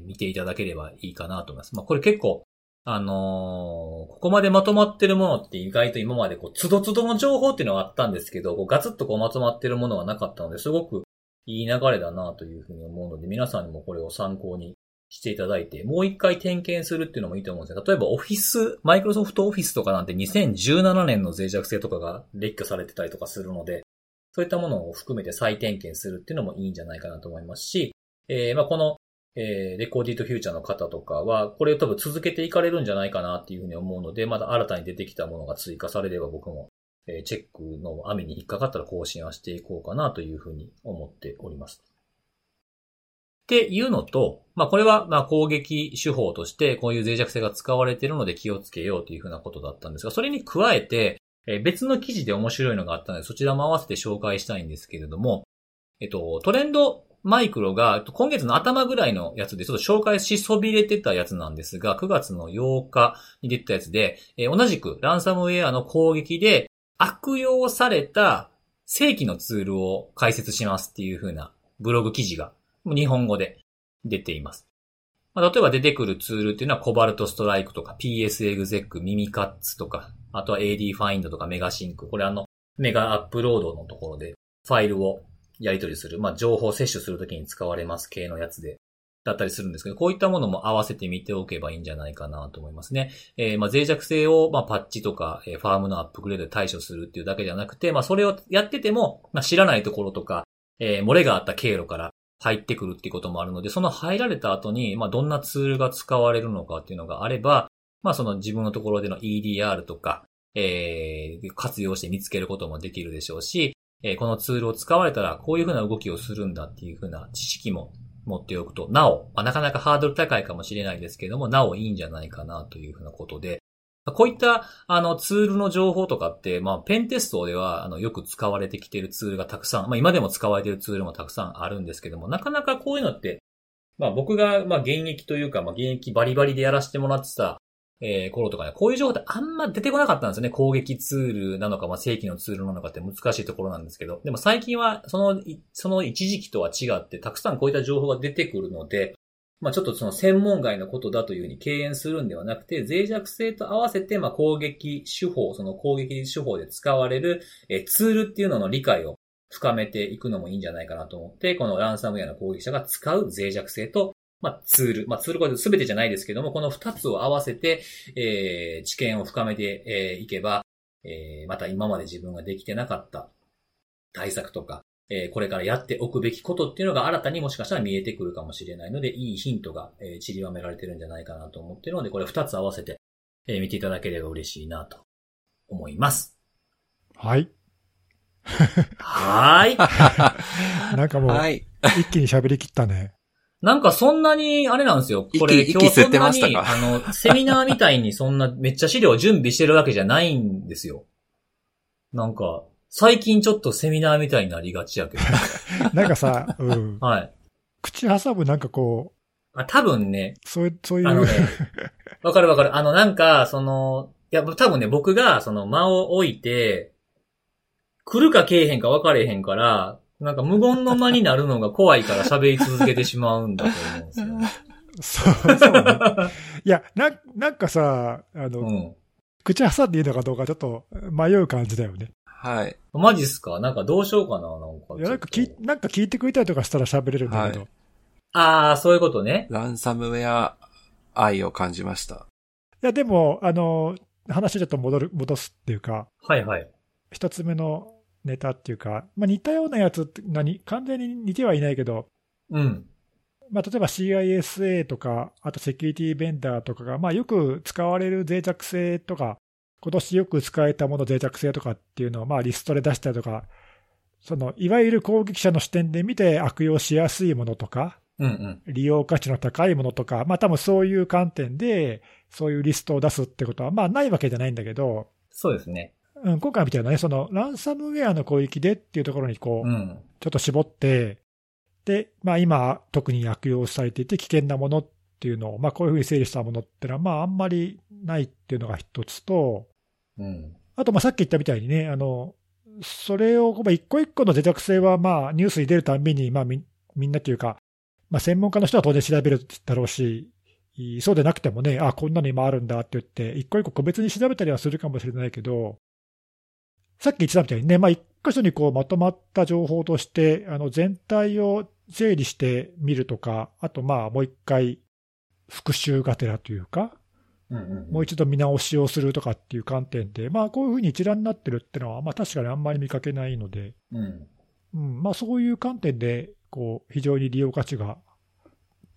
えー、見ていただければいいかなと思います。まあ、これ結構、あのー、ここまでまとまってるものって意外と今までこう、つどつどの情報っていうのはあったんですけど、こうガツッとこうまとまってるものはなかったので、すごくいい流れだなというふうに思うので、皆さんにもこれを参考にしていただいて、もう一回点検するっていうのもいいと思うんですよ。例えばオフィス、マイクロソフトオフィスとかなんて2017年の脆弱性とかが列挙されてたりとかするので、そういったものを含めて再点検するっていうのもいいんじゃないかなと思いますし、えー、まあこの、えー、レコーディートフューチャーの方とかは、これを多分続けていかれるんじゃないかなっていうふうに思うので、まだ新たに出てきたものが追加されれば僕もえチェックの網に引っかかったら更新はしていこうかなというふうに思っております。っていうのと、まあこれはま攻撃手法としてこういう脆弱性が使われているので気をつけようというふうなことだったんですが、それに加えて、別の記事で面白いのがあったのでそちらも合わせて紹介したいんですけれども、えっと、トレンドマイクロが今月の頭ぐらいのやつでちょっと紹介しそびれてたやつなんですが、9月の8日に出たやつで、同じくランサムウェアの攻撃で悪用された正規のツールを解説しますっていう風なブログ記事が日本語で出ています。まあ、例えば出てくるツールっていうのはコバルトストライクとか PS エグゼック、ミミカッツとか、あとは AD ファインドとかメガシンク。これあの、メガアップロードのところでファイルをやり取りする。まあ、情報摂取するときに使われます系のやつで。だったりするんですけど、こういったものも合わせてみておけばいいんじゃないかなと思いますね。えー、まあ、脆弱性を、まあ、パッチとか、え、ファームのアップグレードで対処するっていうだけじゃなくて、まあ、それをやってても、まあ、知らないところとか、えー、漏れがあった経路から入ってくるっていうこともあるので、その入られた後に、まあ、どんなツールが使われるのかっていうのがあれば、まあ、その自分のところでの EDR とか、えー、活用して見つけることもできるでしょうし、えー、このツールを使われたらこういうふうな動きをするんだっていうふうな知識も持っておくと、なお、まあ、なかなかハードル高いかもしれないですけれども、なおいいんじゃないかなというふうなことで、こういった、あの、ツールの情報とかって、まあ、ペンテストでは、あの、よく使われてきているツールがたくさん、まあ、今でも使われているツールもたくさんあるんですけども、なかなかこういうのって、まあ、僕が、まあ、現役というか、まあ、現役バリバリでやらせてもらってた、え、頃とかね、こういう情報ってあんま出てこなかったんですよね。攻撃ツールなのか、まあ、正規のツールなのかって難しいところなんですけど。でも最近は、その、その一時期とは違って、たくさんこういった情報が出てくるので、まあ、ちょっとその専門外のことだというふうに敬遠するんではなくて、脆弱性と合わせて、まあ、攻撃手法、その攻撃手法で使われる、えツールっていうのの理解を深めていくのもいいんじゃないかなと思って、このランサムウェアの攻撃者が使う脆弱性とまあ、ツール。まあ、ツールこれ全てじゃないですけども、この二つを合わせて、えー、知見を深めて、えー、いけば、えー、また今まで自分ができてなかった対策とか、えー、これからやっておくべきことっていうのが新たにもしかしたら見えてくるかもしれないので、いいヒントが、えー、散りばめられてるんじゃないかなと思ってるので、これ二つ合わせて、えー、見ていただければ嬉しいなと思います。はい。はーい。なんかもう、はい、一気に喋り切ったね。なんかそんなに、あれなんですよ。これ、今日そんなに、あの、セミナーみたいにそんなめっちゃ資料準備してるわけじゃないんですよ。なんか、最近ちょっとセミナーみたいになりがちやけど。なんかさ、うん。はい。口挟むなんかこう。あ、多分ね。そういう、そういう。あのね、わかるわかる。あの、なんか、その、いや、多分ね、僕が、その、間を置いて、来るか来えへんか分かれへんから、なんか無言の間になるのが怖いから喋り続けてしまうんだと思うんですよ、ね。そう、そう、ね。いや、な、なんかさ、あの、うん、口挟んでいいのかどうかちょっと迷う感じだよね。はい。マジっすか？なんかどうしようかななんか。いや、なんか聞、なんか聞いてくれたりとかしたら喋れるんだけど。はい、ああ、そういうことね。ランサムウェア愛を感じました。いや、でも、あの、話ちょっと戻る、戻すっていうか。はいはい。一つ目のネタっていうか、まあ、似たようなやつって何、完全に似てはいないけど、うん。まあ、例えば CISA とか、あとセキュリティベンダーとかが、まあ、よく使われる脆弱性とか、今年よく使えたもの脆弱性とかっていうのを、まあ、リストで出したりとか、その、いわゆる攻撃者の視点で見て悪用しやすいものとか、うんうん。利用価値の高いものとか、まあ、多分そういう観点で、そういうリストを出すってことは、まあ、ないわけじゃないんだけど、そうですね。うん、今回みたいなね、その、ランサムウェアの攻撃でっていうところに、こう、うん。ちょっと絞って、で、まあ今、特に悪用されていて危険なものっていうのを、まあこういうふうに整理したものってのは、まああんまりないっていうのが一つと、うん。あとまあさっき言ったみたいにね、あの、それを、まあ一個一個の脆弱性はまあニュースに出るたんびに、まあみみんなというか、まあ専門家の人は当然調べるだろうし、いそうでなくてもね、あ、こんなの今あるんだって言って、一個一個個別に調べたりはするかもしれないけど、さっき言ってたみたいにね、まあ、一箇所にこうまとまった情報として、あの全体を整理してみるとか、あとまあもう一回復習がてらというか。もう一度見直しをするとかっていう観点で、まあこういうふうに一覧になってるっていうのは、まあ確かにあんまり見かけないので、うん。うん、まあそういう観点で、こう、非常に利用価値が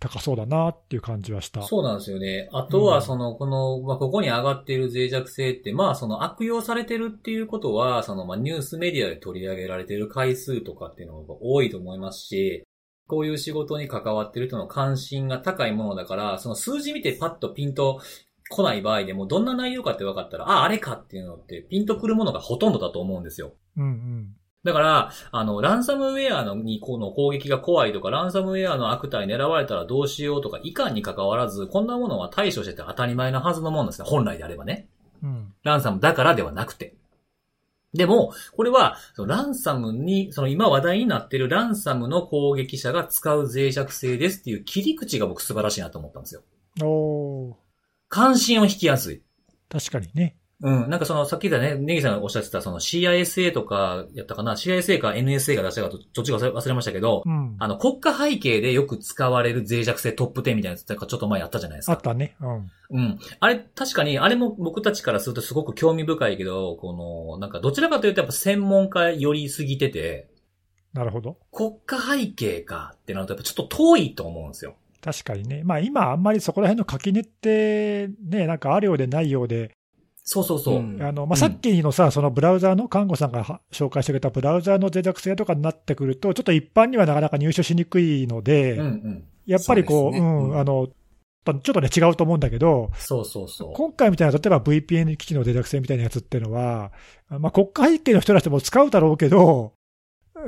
高そうだなっていう感じはした。そうなんですよね。あとは、その、この、まあ、ここに上がっている脆弱性って、まあ、その悪用されてるっていうことは、その、まあ、ニュースメディアで取り上げられている回数とかっていうのが多いと思いますし、こういう仕事に関わってる人の関心が高いものだから、その数字見てパッとピンと来ない場合でも、どんな内容かって分かったら、あ、あれかっていうのって、ピンとくるものがほとんどだと思うんですよ。うんうん。だから、あの、ランサムウェアのにこの攻撃が怖いとか、ランサムウェアの悪態狙われたらどうしようとか、いかんに関わらず、こんなものは対処してて当たり前なはずのものですね。本来であればね。うん。ランサムだからではなくて。でも、これは、そのランサムに、その今話題になっているランサムの攻撃者が使う脆弱性ですっていう切り口が僕素晴らしいなと思ったんですよ。おー関心を引きやすい。確かにね。うん。なんかその、さっき言ったね、ネギさんがおっしゃってた、その CISA とかやったかな ?CISA か NSA が出したかと、どっちか忘れましたけど、うん。あの、国家背景でよく使われる脆弱性トップ10みたいなやつってちょっと前あったじゃないですか。あったね。うん。うん。あれ、確かに、あれも僕たちからするとすごく興味深いけど、この、なんかどちらかというとやっぱ専門家寄りすぎてて、なるほど。国家背景かってなるとやっぱちょっと遠いと思うんですよ。確かにね。まあ今あんまりそこら辺の垣根ってね、なんかあるようでないようで、そうそうそう。うんあの、まあ、さっきのさ、そのブラウザーの看護さんがは紹介してくれたブラウザーの脆弱性とかになってくると、ちょっと一般にはなかなか入手しにくいので、うんうん。やっぱりこう、そうねうん、うんあの、ちょっとね、違うと思うんだけど、そうそうそう。今回みたいな、例えば VPN 機器の脆弱性みたいなやつっていうのは、まあ、国家背景の人たちも使うだろうけど、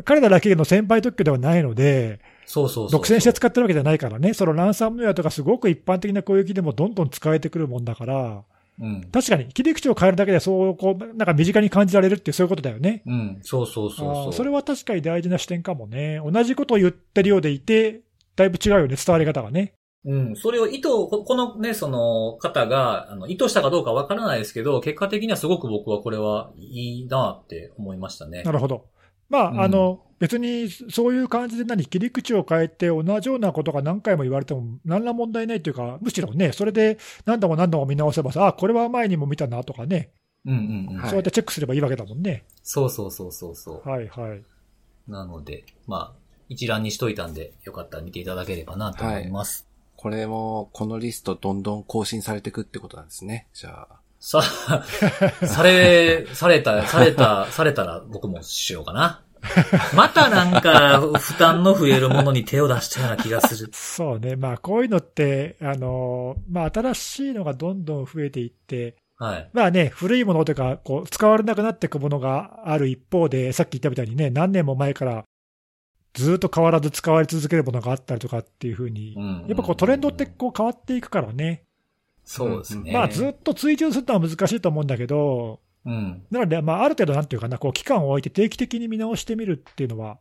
彼らだけの先輩特許ではないので、そうそうそう。独占して使ってるわけじゃないからね、そのランサムウェアとかすごく一般的な攻撃でもどんどん使えてくるもんだから、うん。確かに切り口を変えるだけで、そう、こう、なんか身近に感じられるっていう、そういうことだよね。うん。そうそうそうそう。それは確かに大事な視点かもね。同じことを言ってるようでいて、だいぶ違うよね、伝わり方がね。うん。それを意図、ここのね、その方が、あの、意図したかどうかわからないですけど、結果的にはすごく僕はこれはいいなって思いましたねな。るほど。まあ、うんあの、別にそういう感じで何、切り口を変えて同じようなことが何回も言われても何ら問題ないというか、むしろね、それで何度も何度も見直せばさ、あ、これは前にも見たなとかね、うんうんうん。はいそうやってチェックすればいいわけだもんね。そうそうそうそうそう。はいはい。なので、まあ、一覧にしといたんで、よかったら見ていただければなと思います。これも、このリストどんどん更新されていくってことなんですね。じゃあ。さ、され、された、された、されたら僕もしようかな。またなんか、負担の増えるものに手を出したような気がする。そうね、まあ、こういうのって、あの、まあ、新しいのがどんどん増えていって、はい。まあね、古いものというか、こう、使われなくなっていくものがある一方で、さっき言ったみたいにね、何年も前からずっと変わらず使われ続けるものがあったりとかっていうふうに、うんやっぱこうトレンドってこう変わっていくからね、そうですね。まあずっと追従するのは難しいと思うんだけど、うん。なので、まあある程度なんていうかな、こう期間を置いて定期的に見直してみるっていうのは、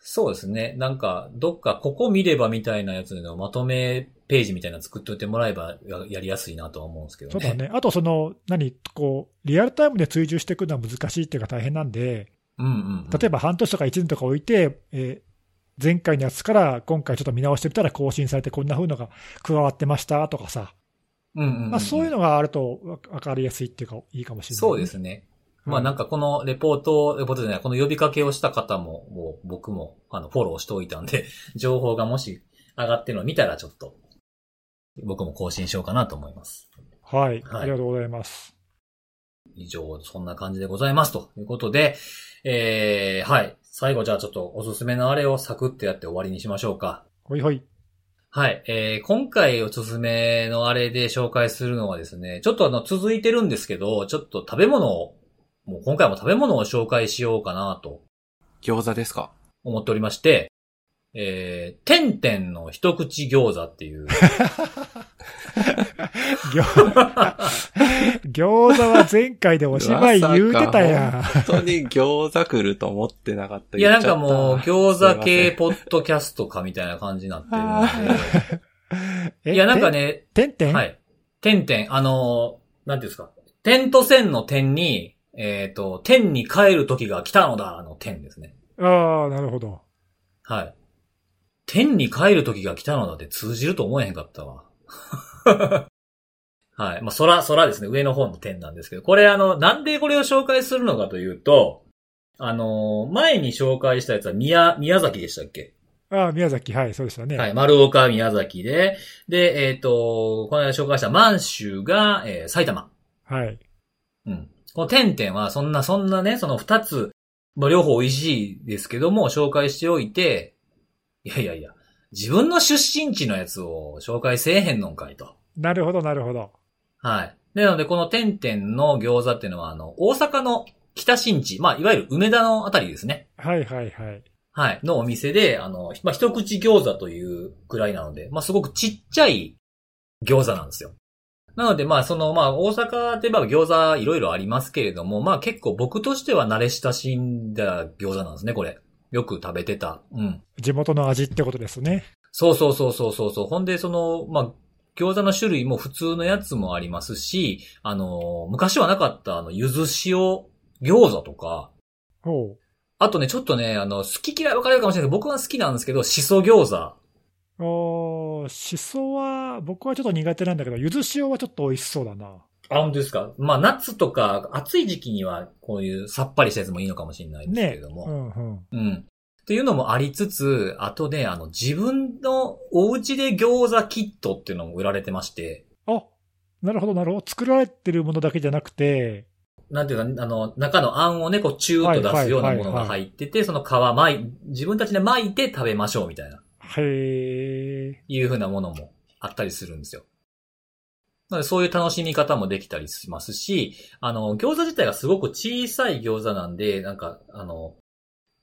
そうですね。なんか、どっかここ見ればみたいなやつのまとめページみたいなの作っておいてもらえばややりやすいなとは思うんですけどね。そうだね。あとその、何、こう、リアルタイムで追従していくのは難しいっていうか大変なんで、うんうん。例えば半年とか1年とか置いて、えー前回のやつから今回ちょっと見直してみたら更新されてこんな風のが加わってましたとかさ、うんうんうん、まあ、そういうのがあるとわ分かりやすいっていうか、いいかもしれない、そうですね。まあなんかこのレポート、レポートじゃない、この呼びかけをした方も、もう僕もあのフォローしておいたんで、情報がもし上がってるのを見たらちょっと、僕も更新しようかなと思います。はい。はいありがとうございます。以上、そんな感じでございます。ということで、えー、はい。最後じゃあちょっとおすすめのあれをサクッとやって終わりにしましょうか。ほいほい。はい。えー、今回おすすめのあれで紹介するのはですね、ちょっとあの、続いてるんですけど、ちょっと食べ物を、もう今回も食べ物を紹介しようかなと餃子ですか？思っておりまして、えー、てんてんの一口餃子っていう。餃餃子は前回でおしまい言うてたやん。本当に餃子来ると思ってなかった。いや、なんかもう、餃子系ポッドキャストかみたいな感じになってる。いや、なんか。ね、てんてんはい。点々、あのー、なんていうんですか。点と線の点に、えっ、と、点に帰る時が来たのだ、の点ですね。ああ、なるほど。はい。天に帰る時が来たのだって通じると思えへんかったわ。はい。まあ、空、空ですね。上の方の点なんですけど、これあの、なんでこれを紹介するのかというと、あのー前に紹介したやつは宮、宮崎でしたっけ？ああ、宮崎、はい、そうでしたね。はい。丸岡、宮崎で、で、えっ、と、この間紹介した満州が、えー埼玉。はい。うん。この点々は、そんな、そんなね、その二つ、まあ、両方美味しいですけども、紹介しておいて、いやいやいや、自分の出身地のやつを紹介せえへんのんかいと。なるほど、なるほど。はい。でなので、この点々の餃子っていうのは、あの、大阪の北新地、まあ、いわゆる梅田のあたりですね。はい、はい、はい。はい。のお店で、あの、まあ、一口餃子というくらいなので、まあ、すごくちっちゃい餃子なんですよ。なので、まあ、その、まあ、大阪といえば餃子いろいろありますけれども、まあ、結構僕としては慣れ親しんだ餃子なんですね、これ。よく食べてた。うん。地元の味ってことですね。そうそうそうそうそうそう。ほんで、その、まあ、餃子の種類も普通のやつもありますし、あの、昔はなかった、あの、ゆず塩餃子とか、ほう。あとね、ちょっとね、あの、好き嫌い分かれるかもしれないけど、僕は好きなんですけど、しそ餃子。おーしそは、僕はちょっと苦手なんだけど、ゆず塩はちょっと美味しそうだな。あ、本当ですか？まあ、夏とか、暑い時期には、こういうさっぱりしたやつもいいのかもしれないんですけねれども。うん、うん。うん。っていうのもありつつ、あとね、あの、自分のお家で餃子キットっていうのも売られてまして、あ、なるほど、なるほど。作られてるものだけじゃなくて、なんていうか、あの、中のあんをね、こう、チューッと出すようなものが入ってて、その皮巻い、自分たちで巻いて食べましょうみたいな、へえ。いう風なものもあったりするんですよ。なので、そういう楽しみ方もできたりしますし、あの、餃子自体がすごく小さい餃子なんで、なんか、あの、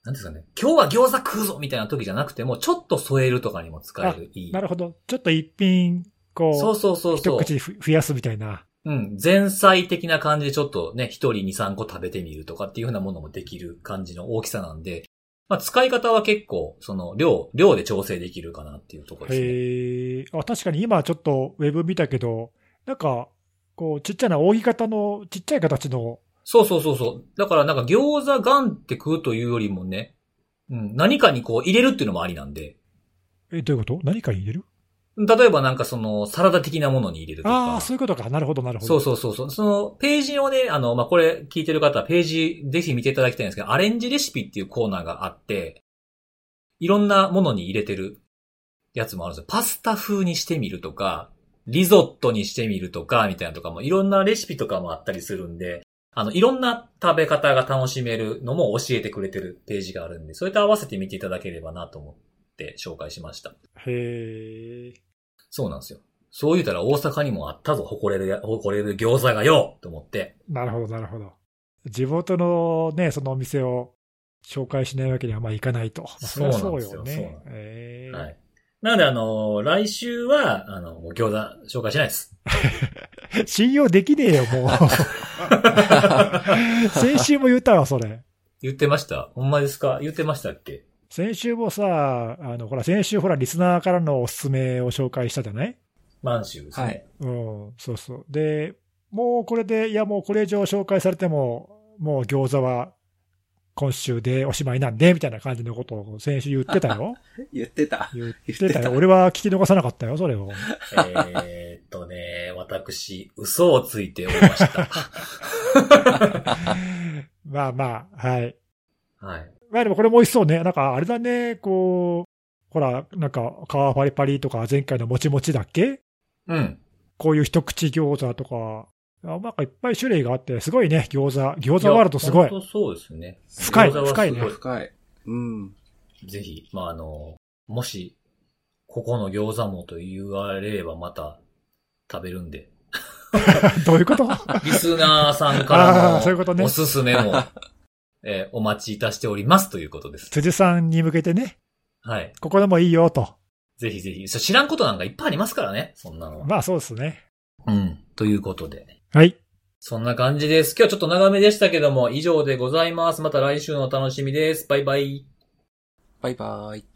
なんですかね、今日は餃子食うぞみたいな時じゃなくても、ちょっと添えるとかにも使える、いい。なるほど。ちょっと一品、こう、そうそうそうそう。一口ふ増やすみたいな。うん。前菜的な感じでちょっとね、一人二三個食べてみるとかっていうふうなものもできる感じの大きさなんで、まあ使い方は結構、その量、量で調整できるかなっていうところですね。へえ。あ、確かに今ちょっとウェブ見たけど、なんか、こう、ちっちゃな扇形の、ちっちゃい形の、そうそうそうそう。だからなんか餃子ガンって食うというよりもね、うん、何かにこう入れるっていうのもありなんで、え、どういうこと？何かに入れる？例えばなんかそのサラダ的なものに入れるとか。ああ、そういうことか。なるほど、なるほそうど。そうそうそう。そのページをね、あの、まあ、これ聞いてる方はページぜひ見ていただきたいんですけど、アレンジレシピっていうコーナーがあって、いろんなものに入れてるやつもあるんですよ。パスタ風にしてみるとか、リゾットにしてみるとか、みたいなとかもいろんなレシピとかもあったりするんで、あの、いろんな食べ方が楽しめるのも教えてくれてるページがあるんで、それと合わせて見ていただければなと思って紹介しました。へえ。そうなんですよ。そう言うたら大阪にもあったぞ、誇れるや、誇れる餃子がよと思って。なるほど、なるほど。地元のね、そのお店を紹介しないわけにはまあいかないと。まあそうよそうなんですよそうねなん。えーはい。なので、あの、来週は、あの、もう餃子紹介しないです。信用できねえよ、もう。先週も言ったわ、それ。言ってました？ほんまですか？言ってましたっけ？先週もさ、あの、ほら、先週ほら、リスナーからのおすすめを紹介したじゃない？満州ですね。はい。うん、そうそう。で、もうこれで、いやもうこれ以上紹介されても、もう餃子は今週でおしまいなんで、みたいな感じのことを先週言ってたよ。言ってた。言っててたたよ。俺は聞き逃さなかったよ、それを。えーっとね、私、嘘をついておりました。まあまあ、はい。はい。まあでもこれも美味しそうね。なんかあれだね、こう、ほら、なんか皮パリパリとか前回のもちもちだっけ？うん。こういう一口餃子とか、あなんかいっぱい種類があって、すごいね、餃子。餃子ワールドすごい。本当そうですね。深い深いね深い。うん。ぜひ、まあ、あの、もし、ここの餃子もと言われればまた食べるんで。どういうこと？リスナーさんからあーそういうことねのおすすめも、えーお待ちいたしておりますということです。辻さんに向けてね、はい。ここでもいいよと。ぜひぜひ。知らんことなんかいっぱいありますからね、そんなのは。まあそうですね。うん。ということで。はい。そんな感じです。今日ちょっと長めでしたけども、以上でございます。また来週のお楽しみです。バイバイ。バイバイ。